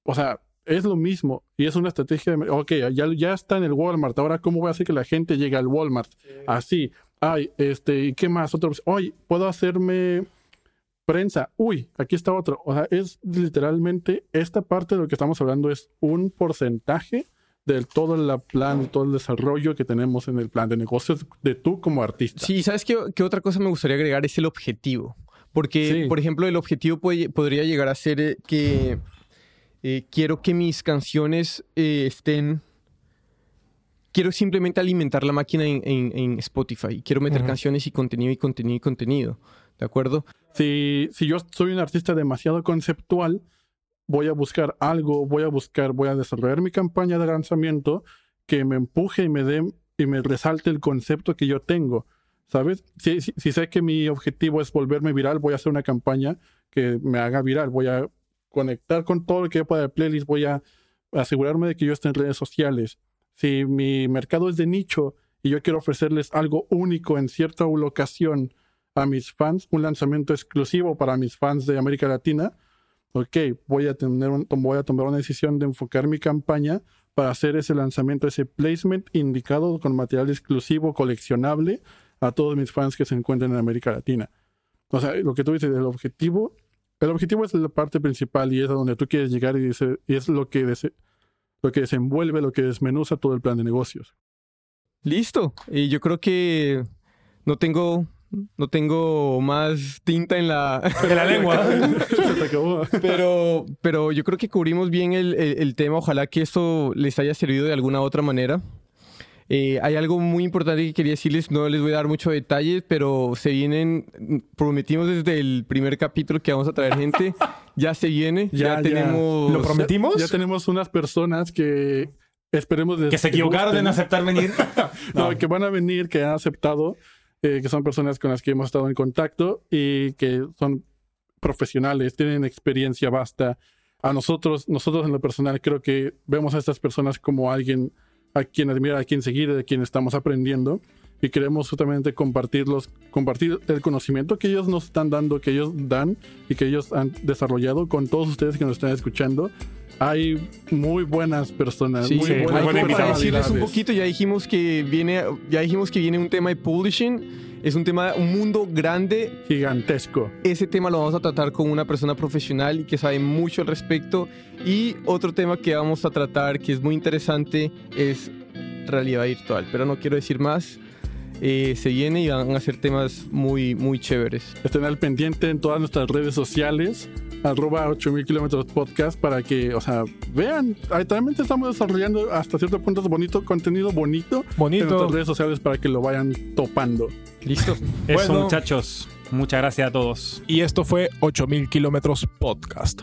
O sea, es lo mismo. Y es una estrategia de... Ok, ya, ya está en el Walmart. Ahora, ¿cómo voy a hacer que la gente llegue al Walmart? Así. Ay, este, ¿y qué más? Otro, hoy puedo hacerme prensa. Uy, aquí está otro. O sea, es literalmente esta parte de lo que estamos hablando es un porcentaje de todo el plan, todo el desarrollo que tenemos en el plan de negocios de tú como artista. Sí, ¿sabes qué, qué otra cosa me gustaría agregar? Es el objetivo. Porque, Sí. por ejemplo, el objetivo puede- podría llegar a ser eh, que eh, quiero que mis canciones eh, estén... Quiero simplemente alimentar la máquina en, en- en Spotify. Quiero meter canciones y contenido y contenido y contenido. ¿De acuerdo? Si, si yo soy un artista demasiado conceptual, voy a buscar algo, voy a buscar, voy a desarrollar mi campaña de lanzamiento que me empuje y me dé y me resalte el concepto que yo tengo. ¿Sabes? Si, sé que mi objetivo es volverme viral, voy a hacer una campaña que me haga viral. Voy a conectar con todo lo que yo pueda de playlist, voy a asegurarme de que yo esté en redes sociales. Si mi mercado es de nicho y yo quiero ofrecerles algo único en cierta locación a mis fans, un lanzamiento exclusivo para mis fans de América Latina, ok, voy a, tener un- voy a tomar una decisión de enfocar mi campaña para hacer ese lanzamiento, ese placement indicado con material exclusivo, coleccionable a todos mis fans que se encuentren en América Latina. O sea, lo que tú dices, el objetivo, el objetivo es la parte principal y es a donde tú quieres llegar y, es lo que, lo que desenvuelve, lo que desmenuza todo el plan de negocios. Listo. Y yo creo que no tengo, no tengo más tinta en la, De la lengua. Se te acabó. Pero, pero yo creo que cubrimos bien el, el- el tema. Ojalá que esto les haya servido de alguna otra manera. Eh, hay algo muy importante que quería decirles. No les voy a dar muchos detalles, pero se vienen. Prometimos desde el primer capítulo que vamos a traer gente. Ya se viene. Ya, Ya, ya. tenemos. ¿Lo prometimos? Ya tenemos unas personas que esperemos que se equivocaron en aceptar venir. No, No. que van a venir, que han aceptado, eh, que son personas con las que hemos estado en contacto y que son profesionales, tienen experiencia vasta. A nosotros, nosotros en lo personal creo que vemos a estas personas como alguien a quien admirar, a quien seguir, de quien estamos aprendiendo y queremos justamente compartirlos, compartir el conocimiento que ellos nos están dando, que ellos dan y que ellos han desarrollado con todos ustedes que nos están escuchando. Hay muy buenas personas, Sí, muy sí, buenas buena para decirles un poquito, ya dijimos que viene, ya dijimos que viene un tema de publishing, es un tema, un mundo grande. gigantesco. Ese tema lo vamos a tratar con una persona profesional y que sabe mucho al respecto. Y otro tema que vamos a tratar que es muy interesante es realidad virtual, pero no quiero decir más. Eh, se viene y van a ser temas muy, muy chéveres. Estén al pendiente en todas nuestras redes sociales, arroba 8000 kilómetros podcast, para que, o sea, vean, también estamos desarrollando hasta cierto punto bonito, contenido bonito en Bonito. nuestras redes sociales para que lo vayan topando. ¿Listo? Eso, Bueno. muchachos. Muchas gracias a todos. Y esto fue 8000 kilómetros podcast.